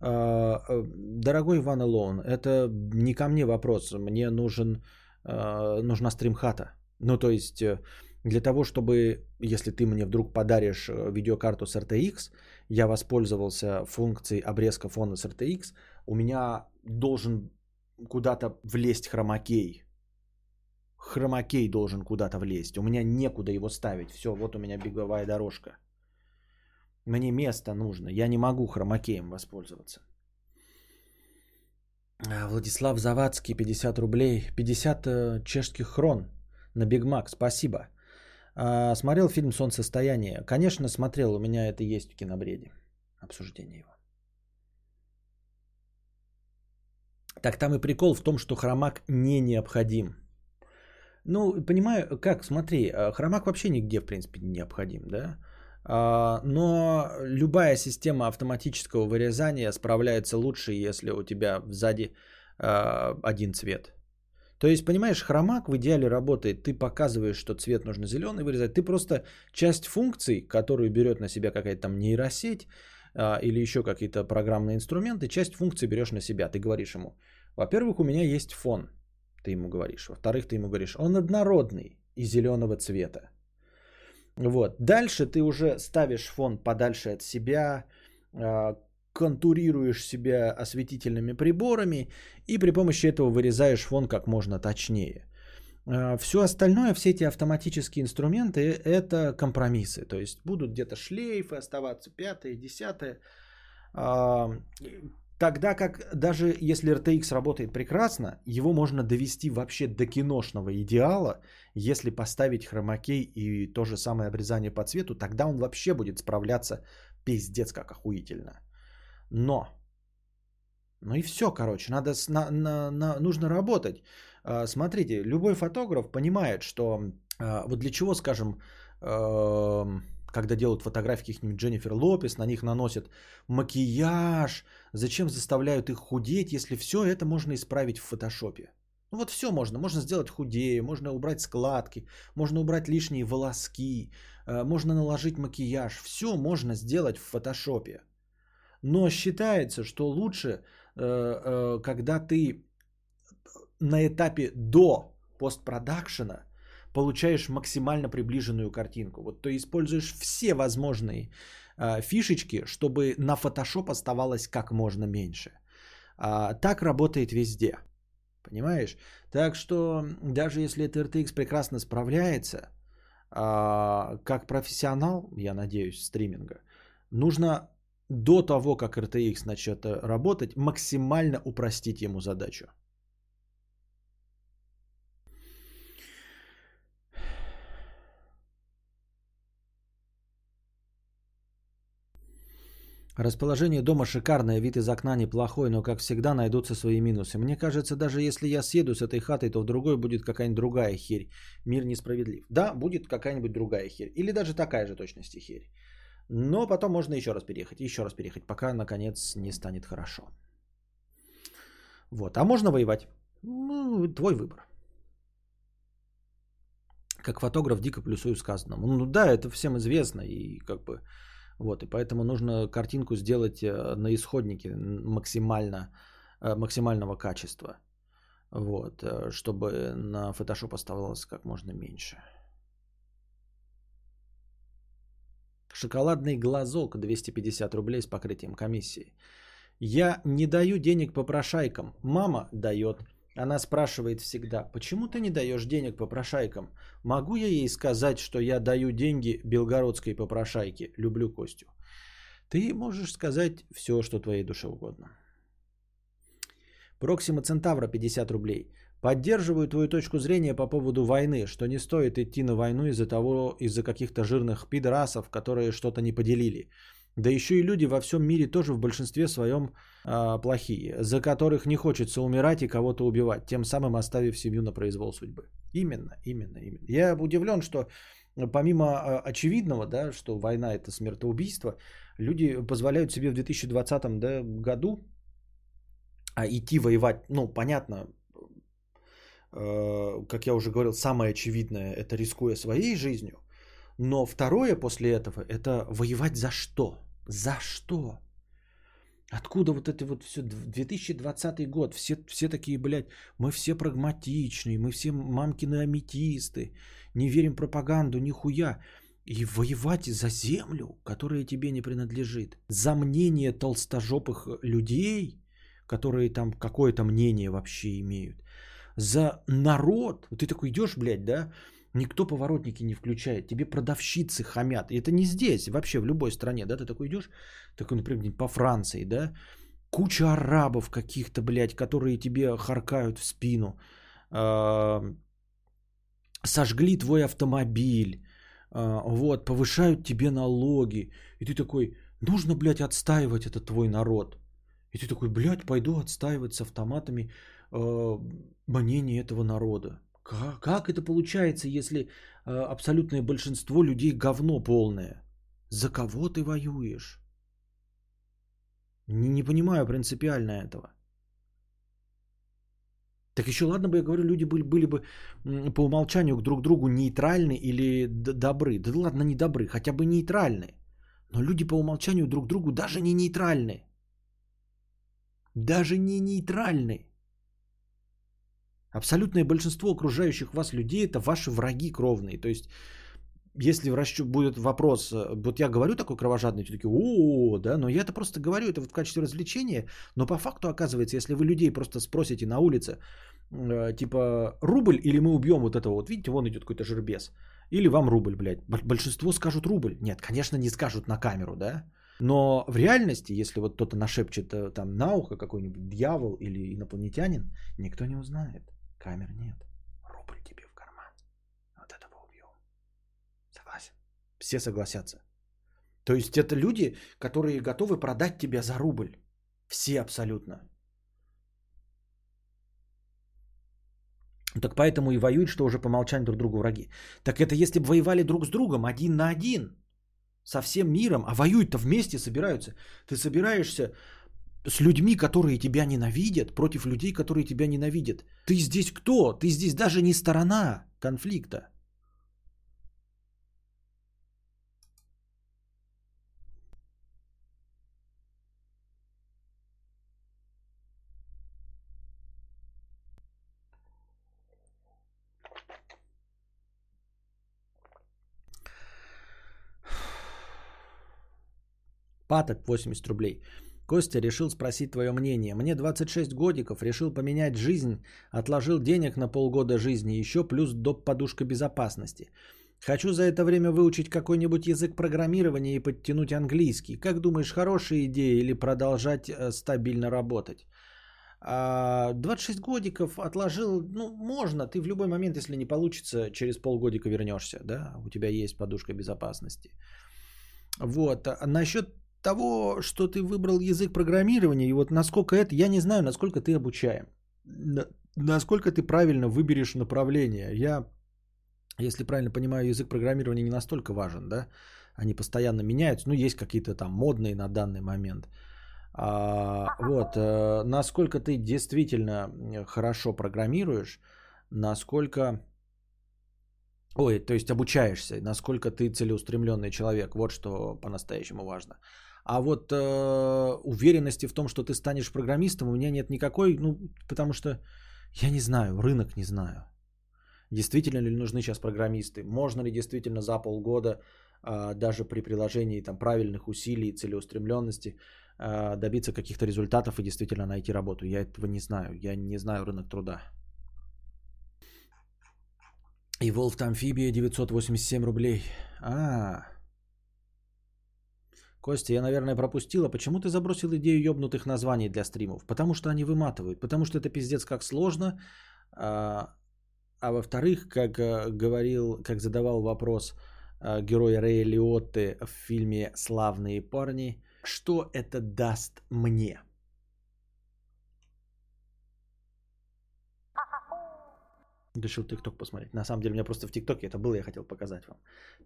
А, э, дорогой Иван Илоун, это не ко мне вопрос. Мне нужен, а, нужна стримхата. Ну, то есть, э, для того, чтобы, если ты мне вдруг подаришь э, видеокарту с RTX, я воспользовался функцией обрезка фона с RTX, у меня должен куда-то влезть хромакей. Хромакей должен куда-то влезть. У меня некуда его ставить. Все, вот у меня беговая дорожка. Мне место нужно. Я не могу хромакеем воспользоваться. А, Владислав Завадский, 50 рублей. 50 э, чешских хрон на Биг Мак. Спасибо. А, смотрел фильм «Солнцестояние». Конечно, смотрел. У меня это есть в кинобреде. Обсуждение его. Так там и прикол в том, что хромак не необходим. Ну, понимаю, как, смотри, э, хромак вообще нигде, в принципе, не необходим, да? А, но любая система автоматического вырезания справляется лучше, если у тебя сзади а, один цвет. То есть, понимаешь, хромак в идеале работает. Ты показываешь, что цвет нужно зеленый вырезать. Ты просто часть функций, которую берет на себя какая-то там нейросеть а, или еще какие-то программные инструменты, часть функций берешь на себя. Ты говоришь ему, во-первых, у меня есть фон, ты ему говоришь. Во-вторых, ты ему говоришь, он однородный и зеленого цвета. Вот. Дальше ты уже ставишь фон подальше от себя, а, контурируешь себя осветительными приборами и при помощи этого вырезаешь фон как можно точнее. А, все остальное, все эти автоматические инструменты – это компромиссы. То есть будут где-то шлейфы оставаться, пятое, десятое. А, тогда как даже если RTX работает прекрасно, его можно довести вообще до киношного идеала – если поставить хромакей и то же самое обрезание по цвету, тогда он вообще будет справляться пиздец как охуительно. Но, ну и все, короче, надо, на, на, на, нужно работать. А, смотрите, любой фотограф понимает, что а, вот для чего, скажем, когда делают фотографии каких-нибудь Дженнифер Лопес, на них наносят макияж, зачем заставляют их худеть, если все это можно исправить в фотошопе. Ну вот все можно. Можно сделать худее, можно убрать складки, можно убрать лишние волоски, э, можно наложить макияж. Все можно сделать в фотошопе. Но считается, что лучше, э, э, когда ты на этапе до постпродакшена получаешь максимально приближенную картинку. Вот ты используешь все возможные фишечки, чтобы на фотошоп оставалось как можно меньше. А, так работает везде. Понимаешь? Так что даже если этот RTX прекрасно справляется, а, как профессионал, я надеюсь, стриминга, нужно до того, как RTX начнет работать, максимально упростить ему задачу. Расположение дома шикарное, вид из окна неплохой, но, как всегда, найдутся свои минусы. Мне кажется, даже если я съеду с этой хатой, то в другой будет какая-нибудь другая херь. Мир несправедлив. Да, будет какая-нибудь другая херь. Или даже такая же точности херь. Но потом можно еще раз переехать, еще раз переехать, пока, наконец, не станет хорошо. Вот. А можно воевать? Ну, твой выбор. Как фотограф дико плюсую сказанному. Ну да, это всем известно. И как бы вот, и поэтому нужно картинку сделать э, на исходнике максимально, э, максимального качества. Вот, э, чтобы на Photoshop оставалось как можно меньше. Шоколадный глазок 250 рублей с покрытием комиссии. Я не даю денег попрошайкам. Мама дает. Она спрашивает всегда, почему ты не даешь денег попрошайкам? Могу я ей сказать, что я даю деньги белгородской попрошайке? Люблю Костю. Ты можешь сказать все, что твоей душе угодно. Проксима Центавра 50 рублей. Поддерживаю твою точку зрения по поводу войны, что не стоит идти на войну из-за того, из-за каких-то жирных пидорасов, которые что-то не поделили. Да еще и люди во всем мире тоже в большинстве своем э, плохие, за которых не хочется умирать и кого-то убивать, тем самым оставив семью на произвол судьбы. Именно, именно, именно. Я удивлен, что помимо э, очевидного, да, что война это смертоубийство, люди позволяют себе в 2020 да, году а, идти воевать, ну, понятно, э, как я уже говорил, самое очевидное, это рискуя своей жизнью, но второе после этого это воевать за что? За что? Откуда вот это вот все, 2020 год, все, все такие, блядь, мы все прагматичные, мы все мамкины аметисты, не верим пропаганду, нихуя. И воевать за землю, которая тебе не принадлежит, за мнение толстожопых людей, которые там какое-то мнение вообще имеют, за народ, вот ты такой идешь, блядь, да, Никто поворотники не включает. Тебе продавщицы хамят. И это не здесь, вообще в любой стране. Да, ты такой идешь, такой, например, по Франции, да, куча арабов каких-то, блядь, которые тебе харкают в спину. Сожгли твой автомобиль. А, вот, повышают тебе налоги. И ты такой, нужно, блядь, отстаивать этот твой народ. И ты такой, блядь, пойду отстаивать с автоматами мнение этого народа. Как, как это получается, если э, абсолютное большинство людей говно полное? За кого ты воюешь? Не, не понимаю принципиально этого. Так еще ладно бы, я говорю, люди были, были бы по умолчанию друг к другу нейтральны или добры. Да ладно, не добры, хотя бы нейтральны. Но люди по умолчанию друг к другу даже не нейтральны. Даже не нейтральны. Абсолютное большинство окружающих вас людей это ваши враги кровные. То есть, если в расчет будет вопрос, э, вот я говорю такой кровожадный, все такие, о, да, но я это просто говорю, это вот в качестве развлечения, но по факту оказывается, если вы людей просто спросите на улице, э, типа, рубль или мы убьем вот этого, вот видите, вон идет какой-то жербес, или вам рубль, блядь, большинство скажут рубль. Нет, конечно, не скажут на камеру, да, но в реальности, если вот кто-то нашепчет э, там на ухо какой-нибудь дьявол или инопланетянин, никто не узнает. Камер нет. Рубль тебе в карман. Вот этого убьем. Согласен? Все согласятся. То есть это люди, которые готовы продать тебя за рубль. Все абсолютно. Так поэтому и воюют, что уже по умолчанию друг другу враги. Так это если бы воевали друг с другом один на один, со всем миром, а воюют-то вместе собираются. Ты собираешься с людьми, которые тебя ненавидят, против людей, которые тебя ненавидят. Ты здесь кто? Ты здесь даже не сторона конфликта. Паток 80 рублей. Костя решил спросить твое мнение. Мне 26 годиков, решил поменять жизнь, отложил денег на полгода жизни, еще плюс доп. подушка безопасности. Хочу за это время выучить какой-нибудь язык программирования и подтянуть английский. Как думаешь, хорошая идея или продолжать э, стабильно работать? 26 а, годиков отложил, ну, можно, ты в любой момент, если не получится, через полгодика вернешься, да, у тебя есть подушка безопасности. Вот, а насчет того, что ты выбрал язык программирования, и вот насколько это, я не знаю, насколько ты обучаем. Насколько ты правильно выберешь направление. Я, если правильно понимаю, язык программирования не настолько важен, да? Они постоянно меняются, ну, есть какие-то там модные на данный момент. А, вот, э, насколько ты действительно хорошо программируешь, насколько Ой, то есть обучаешься, насколько ты целеустремленный человек. Вот что по-настоящему важно. А вот э, уверенности в том, что ты станешь программистом, у меня нет никакой, ну, потому что я не знаю, рынок не знаю. Действительно ли нужны сейчас программисты? Можно ли действительно за полгода, э, даже при приложении там, правильных усилий, целеустремленности, э, добиться каких-то результатов и действительно найти работу? Я этого не знаю. Я не знаю рынок труда. И Волф Амфибия 987 рублей. А, Костя, я, наверное, пропустила. Почему ты забросил идею ебнутых названий для стримов? Потому что они выматывают. Потому что это пиздец как сложно. А, а во-вторых, как а, говорил, как задавал вопрос а, герой Рэя Лиотты в фильме «Славные парни», что это даст мне? Решил ТикТок посмотреть. На самом деле, у меня просто в ТикТоке это было, я хотел показать вам.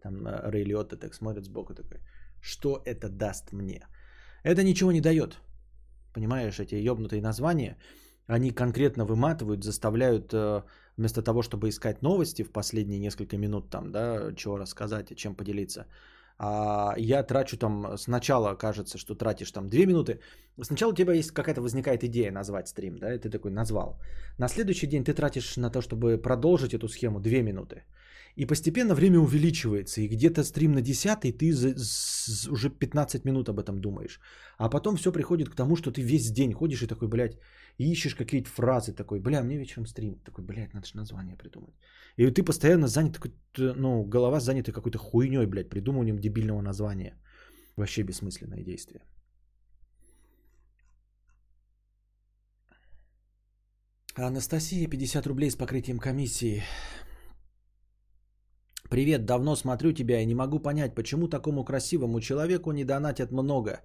Там э, Рэй Лиотта так смотрит сбоку такой. Что это даст мне? Это ничего не дает. Понимаешь, эти ебнутые названия, они конкретно выматывают, заставляют э, вместо того, чтобы искать новости в последние несколько минут, там, да, чего рассказать, чем поделиться, а я трачу там, сначала кажется, что тратишь там 2 минуты, сначала у тебя есть какая-то возникает идея назвать стрим, да, и ты такой назвал. На следующий день ты тратишь на то, чтобы продолжить эту схему 2 минуты. И постепенно время увеличивается, и где-то стрим на 10 ты за, за, уже 15 минут об этом думаешь. А потом все приходит к тому, что ты весь день ходишь и такой, блядь, ищешь какие-то фразы, такой, бля, мне вечером стрим. Такой, блядь, надо же название придумать. И ты постоянно занят, ну, голова занята какой-то хуйней, блядь, придумыванием дебильного названия. Вообще бессмысленное действие. Анастасия, 50 рублей с покрытием комиссии. Привет, давно смотрю тебя и не могу понять, почему такому красивому человеку не донатят много.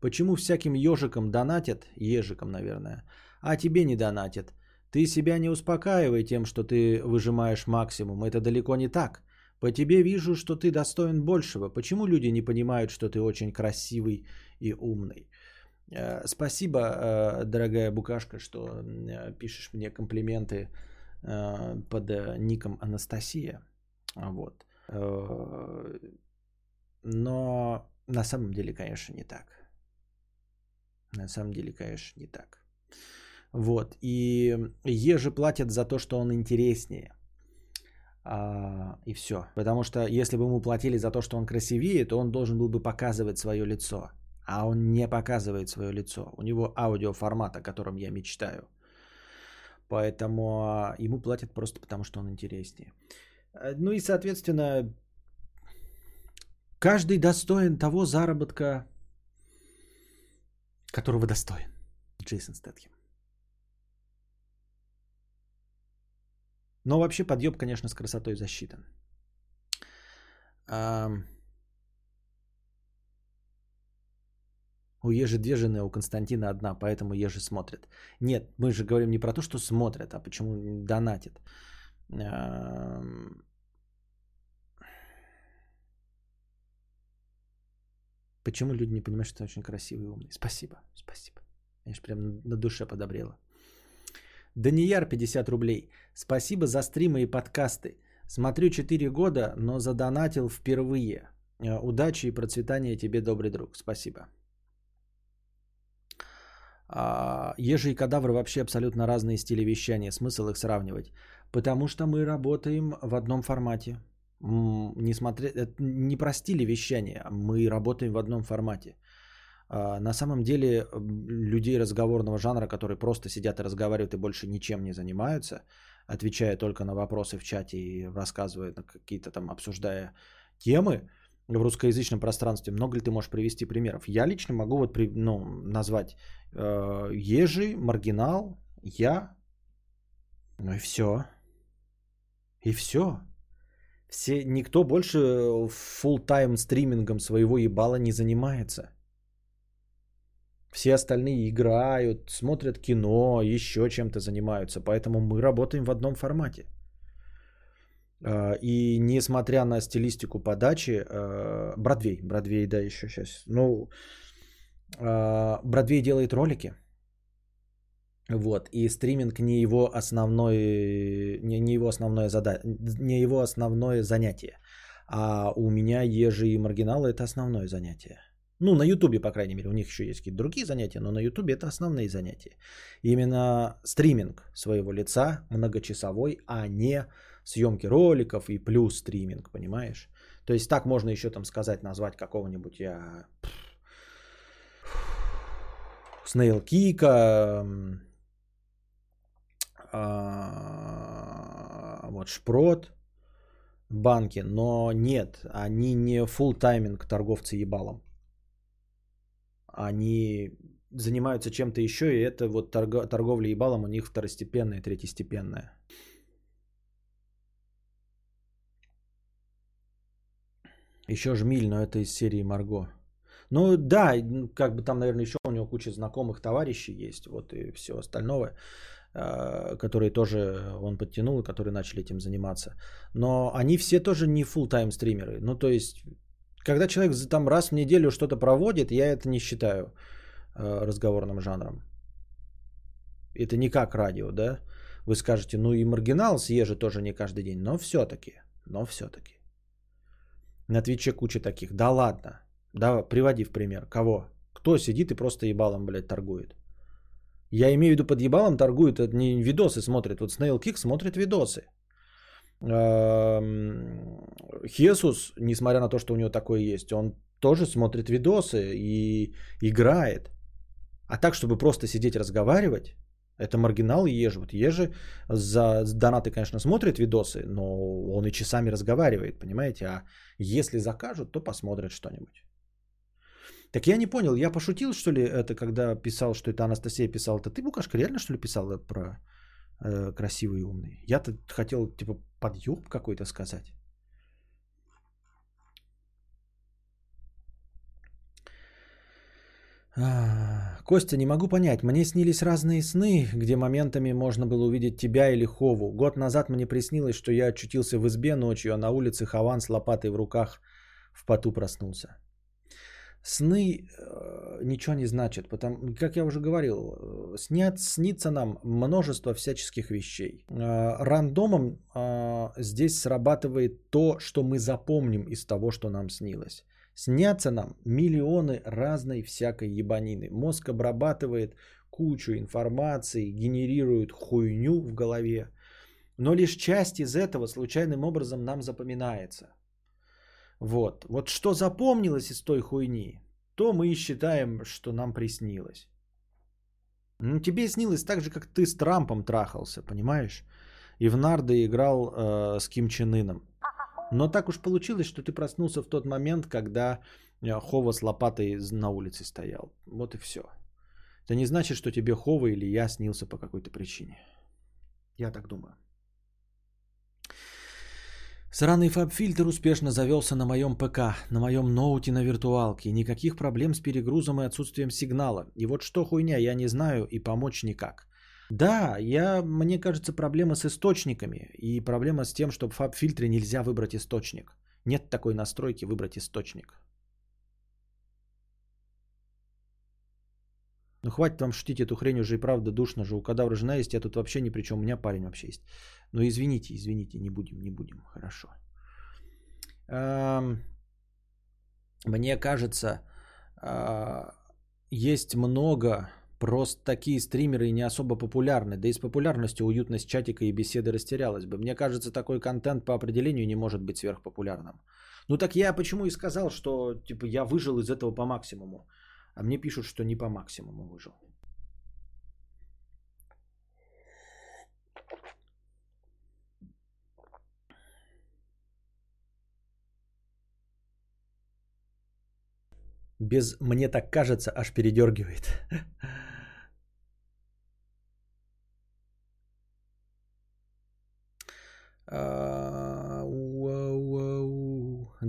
Почему всяким ежикам донатят, ежикам, наверное, а тебе не донатят. Ты себя не успокаивай тем, что ты выжимаешь максимум. Это далеко не так. По тебе вижу, что ты достоин большего. Почему люди не понимают, что ты очень красивый и умный? Э, спасибо, э, дорогая букашка, что э, пишешь мне комплименты под ником Анастасия. Вот. Но на самом деле, конечно, не так. На самом деле, конечно, не так. Вот. И ежи платят за то, что он интереснее. А, и все. Потому что если бы ему платили за то, что он красивее, то он должен был бы показывать свое лицо. А он не показывает свое лицо. У него аудиоформат, о котором я мечтаю. Поэтому а, ему платят просто потому, что он интереснее. Э, ну и, соответственно, каждый достоин того заработка, которого достоин. Джейсон Стэтхем. Но вообще подъеб, конечно, с красотой засчитан. У Ежи две жены, а у Константина одна, поэтому Ежи смотрят. Нет, мы же говорим не про то, что смотрят, а почему донатят. Почему люди не понимают, что ты очень красивый и умный? Спасибо, спасибо. Я же прям на душе подобрела. Данияр 50 рублей. Спасибо за стримы и подкасты. Смотрю 4 года, но задонатил впервые. Э, удачи и процветания тебе, добрый друг. Спасибо. А, ежи и кадавры вообще абсолютно разные стили вещания. Смысл их сравнивать. Потому что мы работаем в одном формате. Несмотря, не про стили вещания, мы работаем в одном формате. А, на самом деле людей разговорного жанра, которые просто сидят и разговаривают и больше ничем не занимаются, отвечая только на вопросы в чате и рассказывая какие-то там, обсуждая темы в русскоязычном пространстве, много ли ты можешь привести примеров? Я лично могу вот при, ну, назвать э, Ежи, Маргинал, я, ну и все. И все. Все, никто больше full тайм стримингом своего ебала не занимается. Все остальные играют, смотрят кино, еще чем-то занимаются. Поэтому мы работаем в одном формате. А, и несмотря на стилистику подачи, а, Бродвей, Бродвей, да, еще сейчас. Ну, а, Бродвей делает ролики. Вот, и стриминг не его основной, не, не его основное зада, не его основное занятие. А у меня ежи и маргиналы это основное занятие. Ну, на Ютубе, по крайней мере, у них еще есть какие-то другие занятия, но на Ютубе это основные занятия. Именно стриминг своего лица многочасовой, а не съемки роликов и плюс стриминг, понимаешь? То есть так можно еще там сказать, назвать какого-нибудь я... Снейл Кика, вот Шпрот, банки, но нет, они не full тайминг торговцы ебалом. Они занимаются чем-то еще, и это вот торго- торговля ебалом у них второстепенная, третьестепенная. Еще Жмиль, но это из серии Марго. Ну да, как бы там, наверное, еще у него куча знакомых товарищей есть, вот и все остальное, а, которые тоже он подтянул, которые начали этим заниматься. Но они все тоже не full тайм стримеры. Ну то есть, когда человек там раз в неделю что-то проводит, я это не считаю а, разговорным жанром. Это не как радио, да? Вы скажете, ну и маргинал съежи тоже не каждый день, но все-таки, но все-таки. На Твиче куча таких. Да ладно. Да, приводи в пример. Кого? Кто сидит и просто ебалом, блядь, торгует? Я имею в виду под ебалом торгует, это не видосы смотрит. Вот Snail Kick смотрит видосы. Хесус, несмотря на то, что у него такое есть, он тоже смотрит видосы и играет. А так, чтобы просто сидеть разговаривать, это маргинал и Ежи. Вот Ежи за донаты, конечно, смотрит видосы, но он и часами разговаривает, понимаете? А если закажут, то посмотрят что-нибудь. Так я не понял, я пошутил, что ли, это когда писал, что это Анастасия писала. Это ты, Букашка, реально, что ли, писала про э, красивый и умный? Я-то хотел, типа, подъеб какой-то сказать. Костя, не могу понять, мне снились разные сны, где моментами можно было увидеть тебя или Хову. Год назад мне приснилось, что я очутился в избе ночью, а на улице Хаван с лопатой в руках в поту проснулся. Сны э, ничего не значат, потому, как я уже говорил, э, снят, снится нам множество всяческих вещей. Э, рандомом здесь срабатывает то, что мы запомним из того, что нам снилось. Снятся нам миллионы разной всякой ебанины. Мозг обрабатывает кучу информации, генерирует хуйню в голове. Но лишь часть из этого случайным образом нам запоминается. Вот. Вот что запомнилось из той хуйни, то мы и считаем, что нам приснилось. Ну, тебе снилось так же, как ты с Трампом трахался, понимаешь? И в нарды играл э, с Ким Чен Ыном. Но так уж получилось, что ты проснулся в тот момент, когда э, Хова с лопатой на улице стоял. Вот и все. Это не значит, что тебе Хова или я снился по какой-то причине. Я так думаю. Сраный фаб-фильтр успешно завелся на моем ПК, на моем ноуте на виртуалке. Никаких проблем с перегрузом и отсутствием сигнала. И вот что хуйня, я не знаю и помочь никак. Да, я, мне кажется, проблема с источниками и проблема с тем, что в фаб-фильтре нельзя выбрать источник. Нет такой настройки выбрать источник. Ну хватит вам шутить эту хрень, уже и правда душно же. У кадавра жена есть, я тут вообще ни при чем. У меня парень вообще есть. Ну извините, извините, не будем, не будем. Хорошо. Мне кажется, а, есть много Просто такие стримеры не особо популярны. Да и с популярностью уютность чатика и беседы растерялась бы. Мне кажется, такой контент по определению не может быть сверхпопулярным. Ну так я почему и сказал, что типа я выжил из этого по максимуму. А мне пишут, что не по максимуму выжил. Без «мне так кажется» аж передергивает.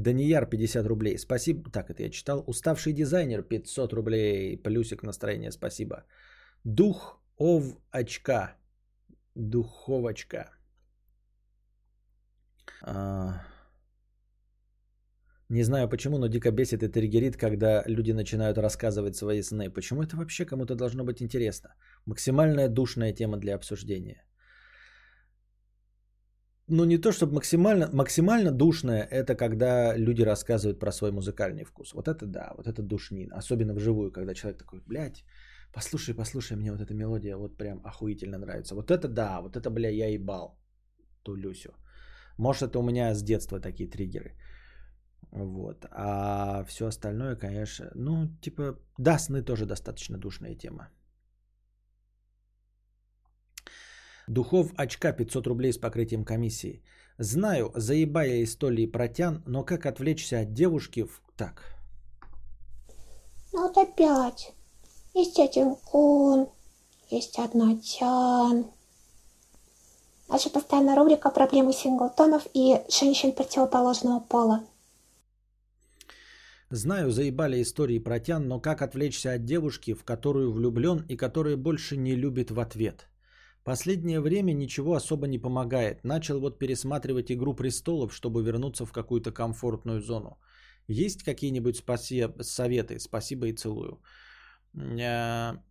Данияр 50 рублей. Спасибо. Так, это я читал. Уставший дизайнер 500 рублей. Плюсик настроения. Спасибо. Дух ов очка. Духовочка. А... Не знаю почему, но дико бесит и триггерит, когда люди начинают рассказывать свои сны. Почему это вообще кому-то должно быть интересно? Максимальная душная тема для обсуждения. Ну, не то, чтобы максимально, максимально душная, это когда люди рассказывают про свой музыкальный вкус. Вот это да, вот это душнин. Особенно вживую, когда человек такой, блядь, послушай, послушай, мне вот эта мелодия вот прям охуительно нравится. Вот это да, вот это, бля, я ебал ту Люсю. Может, это у меня с детства такие триггеры. Вот. А все остальное, конечно, ну, типа, да, сны тоже достаточно душная тема. Духов очка 500 рублей с покрытием комиссии. Знаю, заебая истории про тян, но как отвлечься от девушки в... Так. Ну вот опять. Есть один кун, есть одна тян. Наша постоянная рубрика «Проблемы синглтонов и женщин противоположного пола». Знаю, заебали истории про тян, но как отвлечься от девушки, в которую влюблен и которая больше не любит в ответ? Последнее время ничего особо не помогает. Начал вот пересматривать «Игру престолов», чтобы вернуться в какую-то комфортную зону. Есть какие-нибудь спаси... советы? Спасибо и целую. А...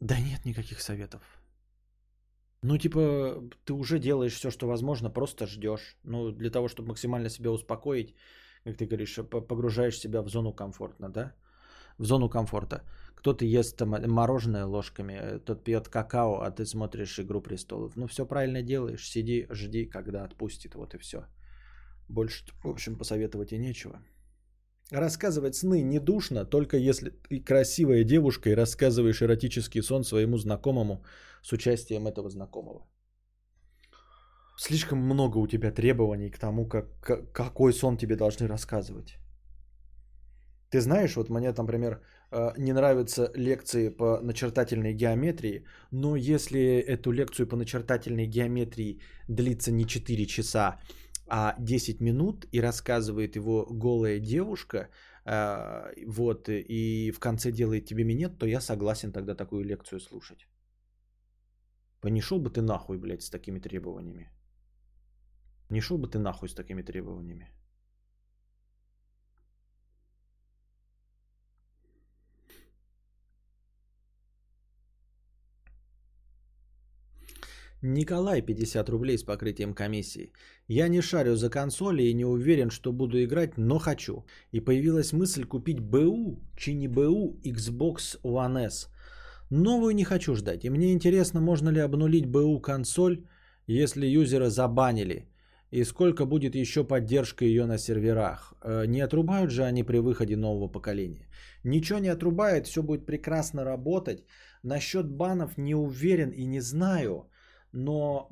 Да нет никаких советов. Ну, типа, ты уже делаешь все, что возможно, просто ждешь. Ну, для того, чтобы максимально себя успокоить, как ты говоришь, погружаешь себя в зону комфортно, да? В зону комфорта. Кто-то ест там мороженое ложками, э, тот пьет какао, а ты смотришь «Игру престолов». Ну, все правильно делаешь. Сиди, жди, когда отпустит, вот и все. Больше, в общем, посоветовать и нечего. Рассказывать сны не душно, только если ты красивая девушка и рассказываешь эротический сон своему знакомому с участием этого знакомого. Слишком много у тебя требований к тому, как, какой сон тебе должны рассказывать. Ты знаешь, вот мне, например, э, не нравятся лекции по начертательной геометрии, но если эту лекцию по начертательной геометрии длится не 4 часа, а 10 минут и рассказывает его голая девушка, э, вот, и в конце делает тебе минет, то я согласен тогда такую лекцию слушать. Понешел бы ты нахуй, блядь, с такими требованиями. Не шел бы ты нахуй с такими требованиями. Николай, 50 рублей с покрытием комиссии. Я не шарю за консоли и не уверен, что буду играть, но хочу. И появилась мысль купить БУ, чи не БУ, Xbox One S. Новую не хочу ждать. И мне интересно, можно ли обнулить БУ консоль, если юзера забанили. И сколько будет еще поддержка ее на серверах. Э, не отрубают же они при выходе нового поколения. Ничего не отрубает, все будет прекрасно работать. Насчет банов не уверен и не знаю. Но,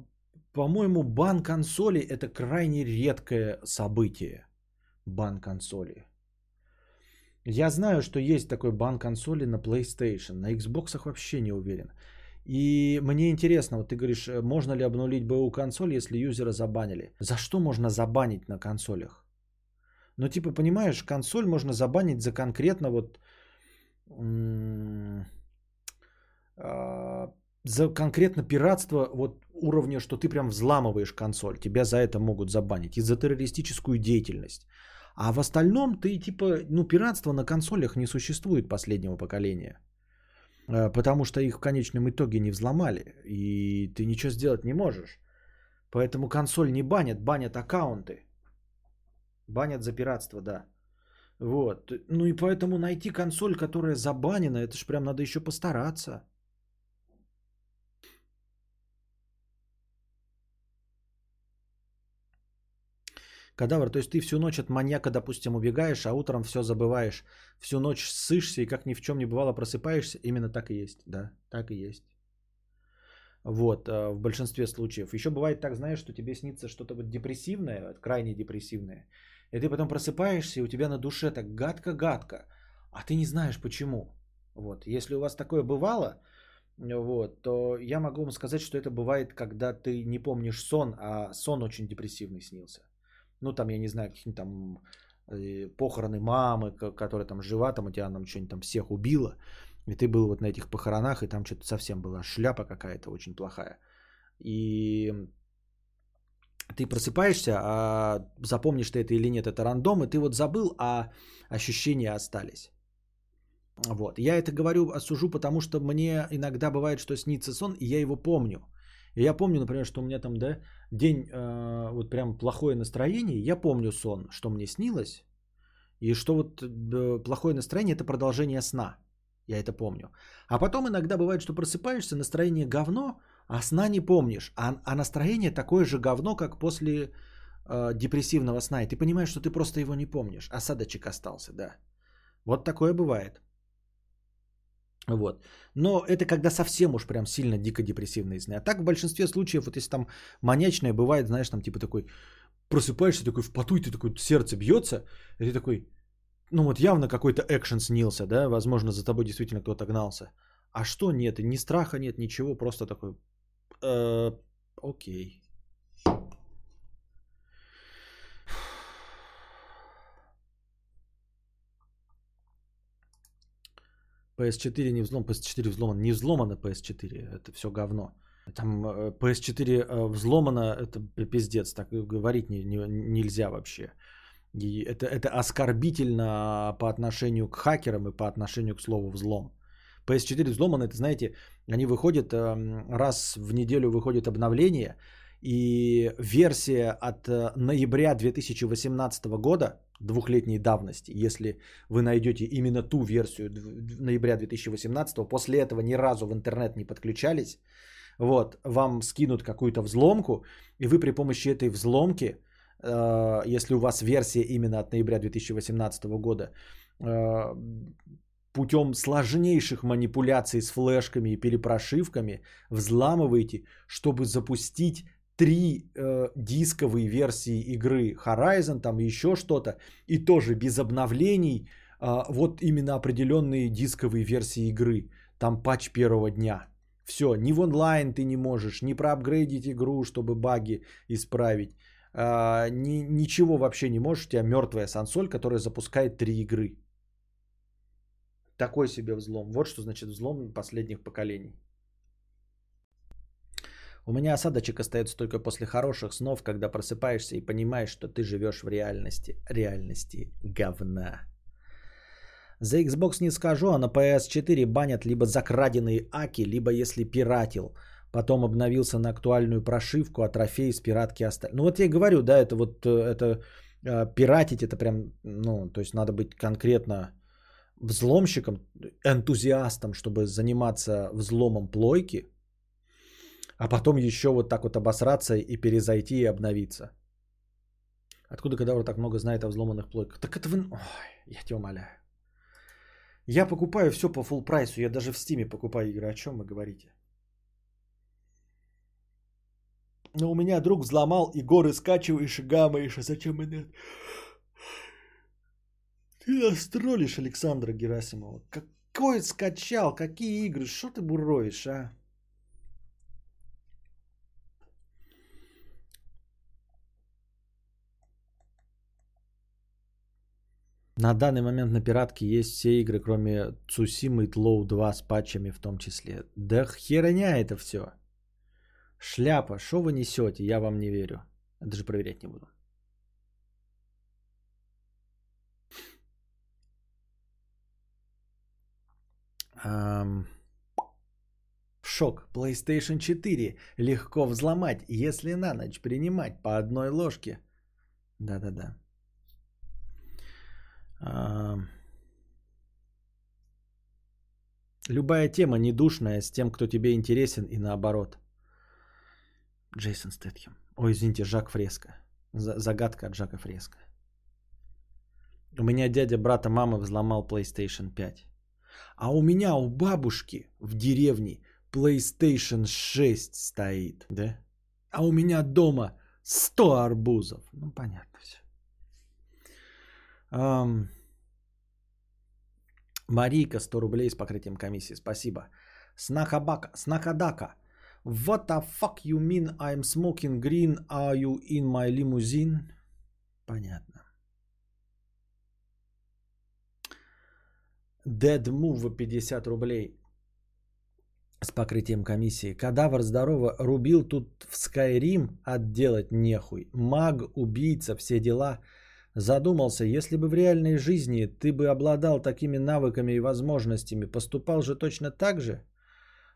по-моему, бан консоли это крайне редкое событие. Бан консоли. Я знаю, что есть такой бан консоли на PlayStation. На Xbox вообще не уверен. И мне интересно, вот ты говоришь, э, можно ли обнулить БУ консоль, если юзера забанили? За что можно забанить на консолях? Ну, типа, понимаешь, консоль можно забанить за конкретно вот а, за конкретно пиратство вот уровня, что ты прям взламываешь консоль, тебя за это могут забанить, и за террористическую деятельность. А в остальном ты типа, ну, пиратство на консолях не существует последнего поколения. Э, потому что их в конечном итоге не взломали, и ты ничего сделать не можешь. Поэтому консоль не банят, банят аккаунты. Банят за пиратство, да. Вот. Ну и поэтому найти консоль, которая забанена, это ж прям надо еще постараться. Кадавр, то есть ты всю ночь от маньяка, допустим, убегаешь, а утром все забываешь. Всю ночь сышься и как ни в чем не бывало просыпаешься. Именно так и есть, да, так и есть. Вот, э, в большинстве случаев. Еще бывает так, знаешь, что тебе снится что-то вот депрессивное, крайне депрессивное. И ты потом просыпаешься, и у тебя на душе так гадко-гадко. А ты не знаешь почему. Вот, если у вас такое бывало, вот, то я могу вам сказать, что это бывает, когда ты не помнишь сон, а сон очень депрессивный снился. Ну там, я не знаю, какие-нибудь там э, похороны мамы, ко- которая там жива, там у тебя там что-нибудь там всех убила, и ты был вот на этих похоронах, и там что-то совсем была шляпа какая-то очень плохая. И ты просыпаешься, а запомнишь ты это или нет, это рандом, и ты вот забыл, а ощущения остались. Вот. Я это говорю, осужу, потому что мне иногда бывает, что снится сон, и я его помню. Я помню, например, что у меня там, да, день, э, вот прям плохое настроение, я помню сон, что мне снилось, и что вот э, плохое настроение – это продолжение сна. Я это помню. А потом иногда бывает, что просыпаешься, настроение говно, а сна не помнишь. А, а настроение такое же говно, как после э, депрессивного сна. И ты понимаешь, что ты просто его не помнишь. Осадочек остался, да. Вот такое бывает. Вот. Но это когда совсем уж прям сильно дико депрессивные сны. А так в большинстве случаев, вот если там маньячное бывает, знаешь, там типа такой, просыпаешься такой в поту, и ты такой, сердце бьется, и ты такой, ну вот явно какой-то экшен снился, да, возможно, за тобой действительно кто-то гнался. А что нет, ни страха нет, ничего, просто такой, э, окей. PS4 не взлом, PS4 взломан. Не взломано PS4, это все говно. Там э, PS4 э, взломано, это пиздец, так говорить не, не, нельзя вообще. И это, это оскорбительно по отношению к хакерам и по отношению к слову взлом. PS4 взломано, это знаете, они выходят, эм, раз в неделю выходит обновление, и версия от э, ноября 2018 года, двухлетней давности, если вы найдете именно ту версию ноября 2018, после этого ни разу в интернет не подключались, вот, вам скинут какую-то взломку, и вы при помощи этой взломки, э, если у вас версия именно от ноября 2018 года, э, путем сложнейших манипуляций с флешками и перепрошивками взламываете, чтобы запустить три э, дисковые версии игры Horizon, там еще что-то, и тоже без обновлений, э, вот именно определенные дисковые версии игры, там патч первого дня. Все, ни в онлайн ты не можешь, ни проапгрейдить игру, чтобы баги исправить, э, ни, ничего вообще не можешь, у тебя мертвая сансоль, которая запускает три игры. Такой себе взлом. Вот что значит взлом последних поколений. У меня осадочек остается только после хороших снов, когда просыпаешься и понимаешь, что ты живешь в реальности. Реальности говна. За Xbox не скажу, а на PS4 банят либо за краденые аки, либо если пиратил. Потом обновился на актуальную прошивку, а трофеи с пиратки остались. Ну вот я и говорю, да, это вот э, это э, пиратить, это прям, ну, то есть надо быть конкретно взломщиком, энтузиастом, чтобы заниматься взломом плойки, а потом еще вот так вот обосраться и перезайти и обновиться. Откуда Кадавр так много знает о взломанных плойках? Так это вы... Ой, я тебя умоляю. Я покупаю все по full прайсу. Я даже в стиме покупаю игры. О чем вы говорите? Но у меня друг взломал и горы скачиваешь и гамаешь. А зачем мне... Ты нас троллишь, Александра Герасимова. Какой скачал? Какие игры? Что ты буровишь, а? На данный момент на пиратке есть все игры, кроме Цусимы и Тлоу 2 с патчами в том числе. Да херня это все. Шляпа, что вы несете? Я вам не верю. Даже проверять не буду. Um, шок. PlayStation 4 легко взломать, если на ночь принимать по одной ложке. Да-да-да. Любая тема недушная с тем, кто тебе интересен и наоборот. Джейсон Стэтхем. Ой, извините, Жак Фреско. Загадка от Жака Фреско. У меня дядя брата мамы взломал PlayStation 5. А у меня у бабушки в деревне PlayStation 6 стоит, да? А у меня дома 100 арбузов. Ну, понятно все. Um, Марийка, 100 рублей с покрытием комиссии. Спасибо. Снахабака, Снахадака. What the fuck you mean I'm smoking green? Are you in my limousine? Понятно. Dead Move 50 рублей с покрытием комиссии. Кадавр здорово рубил тут в Skyrim, отделать нехуй. Маг, убийца, все дела. Задумался, если бы в реальной жизни ты бы обладал такими навыками и возможностями, поступал же точно так же?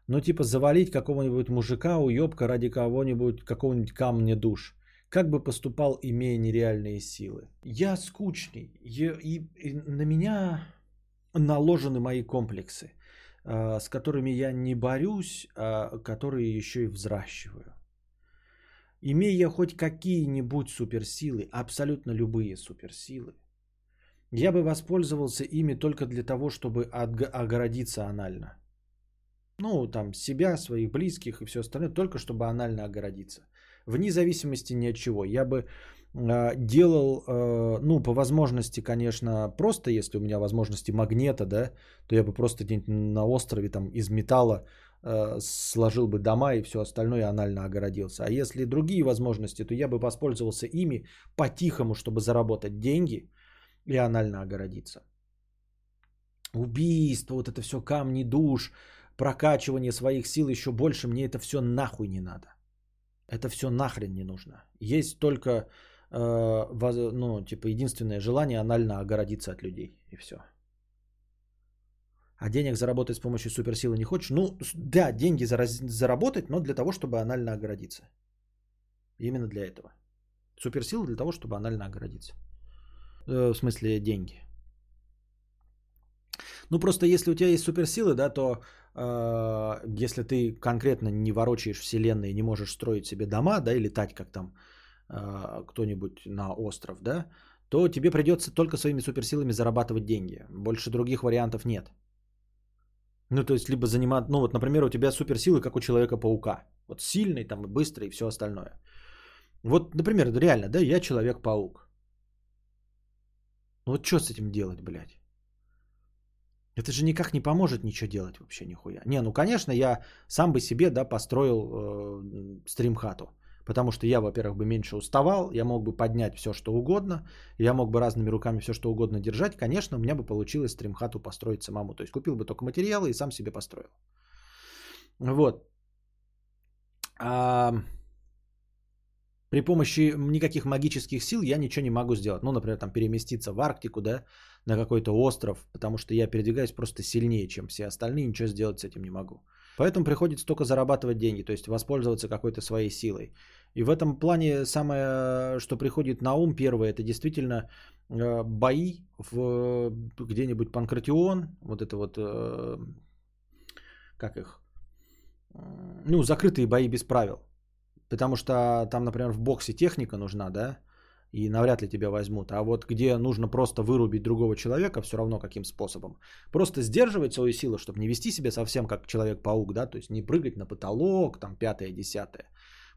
Ну типа завалить какого-нибудь мужика, уебка ради кого-нибудь, какого-нибудь камня душ. Как бы поступал, имея нереальные силы? Я скучный. Я, и, и на меня наложены мои комплексы, а, с которыми я не борюсь, а которые еще и взращиваю. Имея хоть какие-нибудь суперсилы, абсолютно любые суперсилы, я бы воспользовался ими только для того, чтобы огородиться анально. Ну, там, себя, своих близких и все остальное, только чтобы анально огородиться. Вне зависимости ни от чего. Я бы э, делал, э, ну, по возможности, конечно, просто, если у меня возможности магнета, да, то я бы просто где-нибудь на острове там из металла сложил бы дома и все остальное анально огородился. А если другие возможности, то я бы воспользовался ими по-тихому, чтобы заработать деньги и анально огородиться. Убийство, вот это все камни душ, прокачивание своих сил еще больше, мне это все нахуй не надо. Это все нахрен не нужно. Есть только, э, воз, ну, типа, единственное желание анально огородиться от людей. И все. А денег заработать с помощью суперсилы не хочешь? Ну, да, деньги заработать, но для того, чтобы анально огородиться. Именно для этого. Суперсила для того, чтобы анально огородиться. Э, в смысле, деньги. Ну, просто если у тебя есть суперсилы, да, то э, если ты конкретно не ворочаешь вселенной, не можешь строить себе дома, да, и летать как там э, кто-нибудь на остров, да, то тебе придется только своими суперсилами зарабатывать деньги. Больше других вариантов нет. Ну, то есть, либо занимать, ну, вот, например, у тебя суперсилы, как у Человека-паука. Вот сильный там и быстрый и все остальное. Вот, например, реально, да, я Человек-паук. Ну, вот что с этим делать, блядь? Это же никак не поможет ничего делать вообще нихуя. Не, ну конечно, я сам бы себе, да, построил э, стримхату. Потому что я, во-первых, бы меньше уставал, я мог бы поднять все, что угодно, я мог бы разными руками все, что угодно держать. Конечно, у меня бы получилось стримхату построить самому. То есть купил бы только материалы и сам себе построил. Вот. А, при помощи никаких магических сил я ничего не могу сделать. Ну, например, там переместиться в Арктику, да, на какой-то остров, потому что я передвигаюсь просто сильнее, чем все остальные, ничего сделать с этим не могу. Поэтому приходится только зарабатывать деньги, то есть воспользоваться какой-то своей силой. И в этом плане самое, что приходит на ум первое, это действительно э, бои в где-нибудь Панкратион, вот это вот, э, как их, ну, закрытые бои без правил. Потому что там, например, в боксе техника нужна, да, и навряд ли тебя возьмут. А вот где нужно просто вырубить другого человека, все равно каким способом. Просто сдерживать свою силу, чтобы не вести себя совсем как Человек-паук, да, то есть не прыгать на потолок, там, пятое, десятое.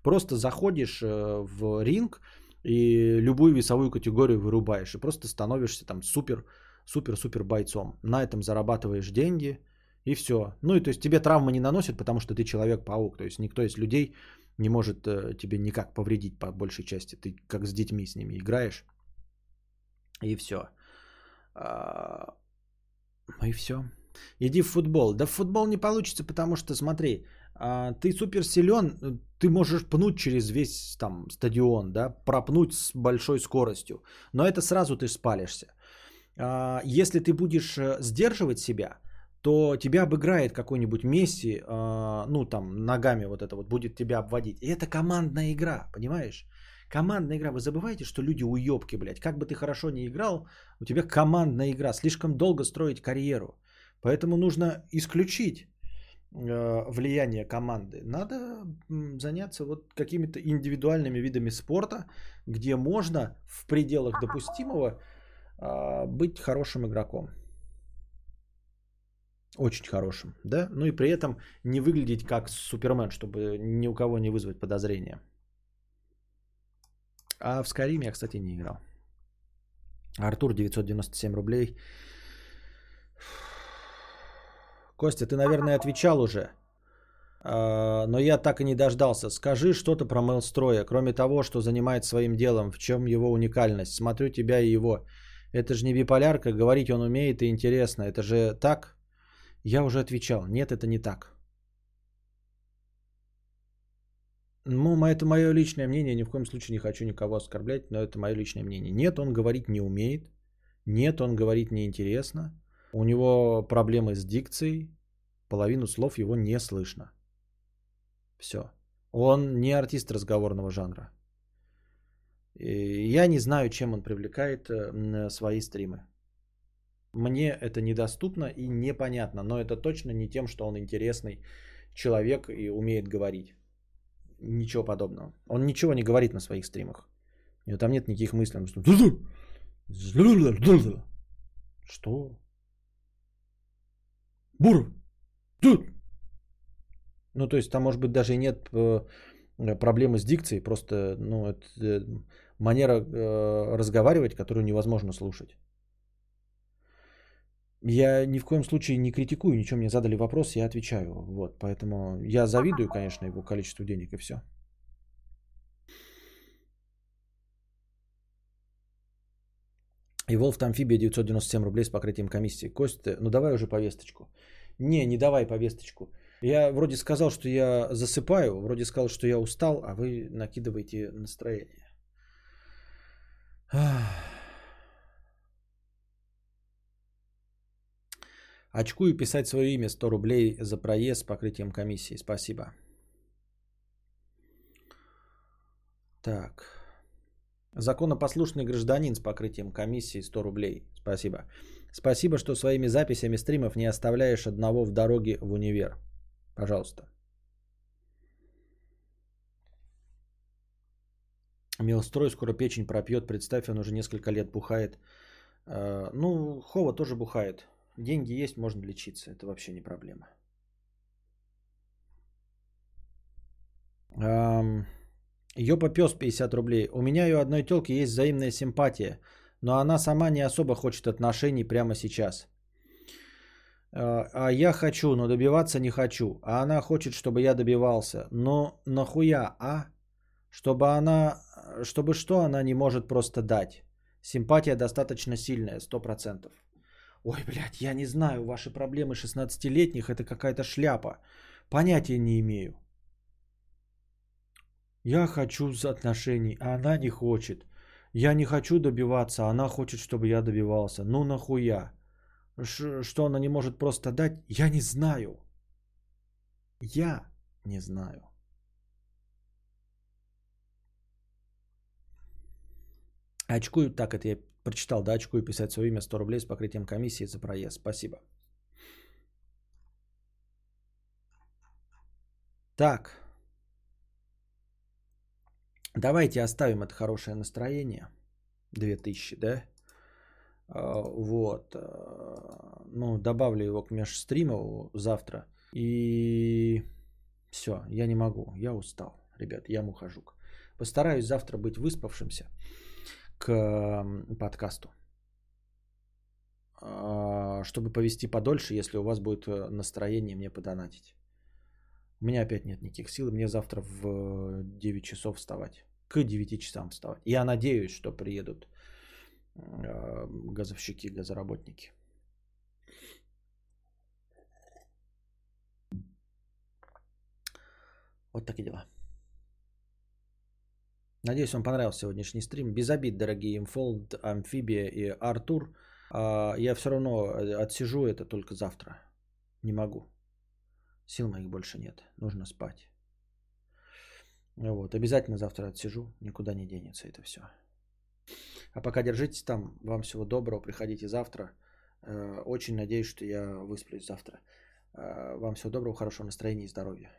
Просто заходишь э, в ринг и любую весовую категорию вырубаешь. И просто становишься там супер, супер, супер бойцом. На этом зарабатываешь деньги и все. Ну и то есть тебе травмы не наносят, потому что ты Человек-паук. То есть никто из людей не может э, тебе никак повредить по большей части. Ты как с детьми с ними играешь. И все. А, и все. Иди в футбол. Да в футбол не получится, потому что, смотри, а, ты супер силен, ты можешь пнуть через весь там стадион, да, пропнуть с большой скоростью. Но это сразу ты спалишься. А, если ты будешь э, сдерживать себя, то тебя обыграет какой-нибудь Месси, э, ну там ногами вот это вот будет тебя обводить. И это командная игра, понимаешь? Командная игра. Вы забываете, что люди уебки, блядь. Как бы ты хорошо не играл, у тебя командная игра. Слишком долго строить карьеру. Поэтому нужно исключить э, влияние команды. Надо заняться вот какими-то индивидуальными видами спорта, где можно в пределах допустимого э, быть хорошим игроком. Очень хорошим, да? Ну и при этом не выглядеть как Супермен, чтобы ни у кого не вызвать подозрения. А в Скайриме я, кстати, не играл. Артур, 997 рублей. Костя, ты, наверное, отвечал уже. А, но я так и не дождался. Скажи что-то про Мейлстроя, кроме того, что занимает своим делом, в чем его уникальность. Смотрю тебя и его. Это же не биполярка, говорить он умеет и интересно. Это же так? Я уже отвечал. Нет, это не так. Ну, это мое личное мнение. Ни в коем случае не хочу никого оскорблять, но это мое личное мнение. Нет, он говорить не умеет. Нет, он говорит неинтересно. У него проблемы с дикцией. Половину слов его не слышно. Все. Он не артист разговорного жанра. Я не знаю, чем он привлекает э, свои стримы. Мне это недоступно и непонятно, но это точно не тем, что он интересный человек и умеет говорить. Ничего подобного. Он ничего не говорит на своих стримах. И там нет никаких мыслей. Что? Бур! Ну, то есть там, может быть, даже и нет э, проблемы с дикцией, просто, ну, это э, манера э, разговаривать, которую невозможно слушать. Я ни в коем случае не критикую, ничего мне задали вопрос, я отвечаю. Вот, поэтому я завидую, конечно, его количеству денег и все. И Волф Амфибия 997 рублей с покрытием комиссии. Костя, ну давай уже повесточку. Не, не давай повесточку. Я вроде сказал, что я засыпаю, вроде сказал, что я устал, а вы накидываете настроение. Очкую писать свое имя 100 рублей за проезд с покрытием комиссии. Спасибо. Так. Законопослушный гражданин с покрытием комиссии 100 рублей. Спасибо. Спасибо, что своими записями стримов не оставляешь одного в дороге в универ. Пожалуйста. Милстрой скоро печень пропьет. Представь, он уже несколько лет бухает. А, ну, Хова тоже бухает. Деньги есть, можно лечиться. Это вообще не проблема. Ёпа пес 50 рублей. У меня и у одной телки есть взаимная симпатия, но она сама не особо хочет отношений прямо сейчас. А, а я хочу, но добиваться не хочу. А она хочет, чтобы я добивался. Но нахуя, а? Чтобы она... Чтобы что она не может просто дать? Симпатия достаточно сильная, 100%. Ой, блядь, я не знаю, ваши проблемы 16-летних это какая-то шляпа. Понятия не имею. Я хочу отношений, а она не хочет. Я не хочу добиваться, а она хочет, чтобы я добивался. Ну нахуя? что она не может просто дать, я не знаю. Я не знаю. Очкую, так это я прочитал, да, очкую писать свое имя 100 рублей с покрытием комиссии за проезд. Спасибо. Так. Давайте оставим это хорошее настроение. 2000, да? А, вот. А, ну, добавлю его к межстриму завтра. И все, я не могу, я устал. Ребят, я ухожу. Постараюсь завтра быть выспавшимся к подкасту. А, чтобы повести подольше, если у вас будет э, настроение мне подонатить. У меня опять нет никаких сил, мне завтра в 9 часов вставать. К 9 часам вставать. Я надеюсь, что приедут Э, газовщики, газоработники. Вот такие дела. Надеюсь, вам понравился сегодняшний стрим. Без обид, дорогие Имфолд, Амфибия и Артур. А, я все равно э, отсижу это только завтра. Не могу. Сил моих больше нет. Нужно спать. Вот. Обязательно завтра отсижу. Никуда не денется это все. А пока держитесь там. Вам всего доброго. Приходите завтра. Э, очень надеюсь, что я высплюсь завтра. Э, вам всего доброго, хорошего настроения и здоровья.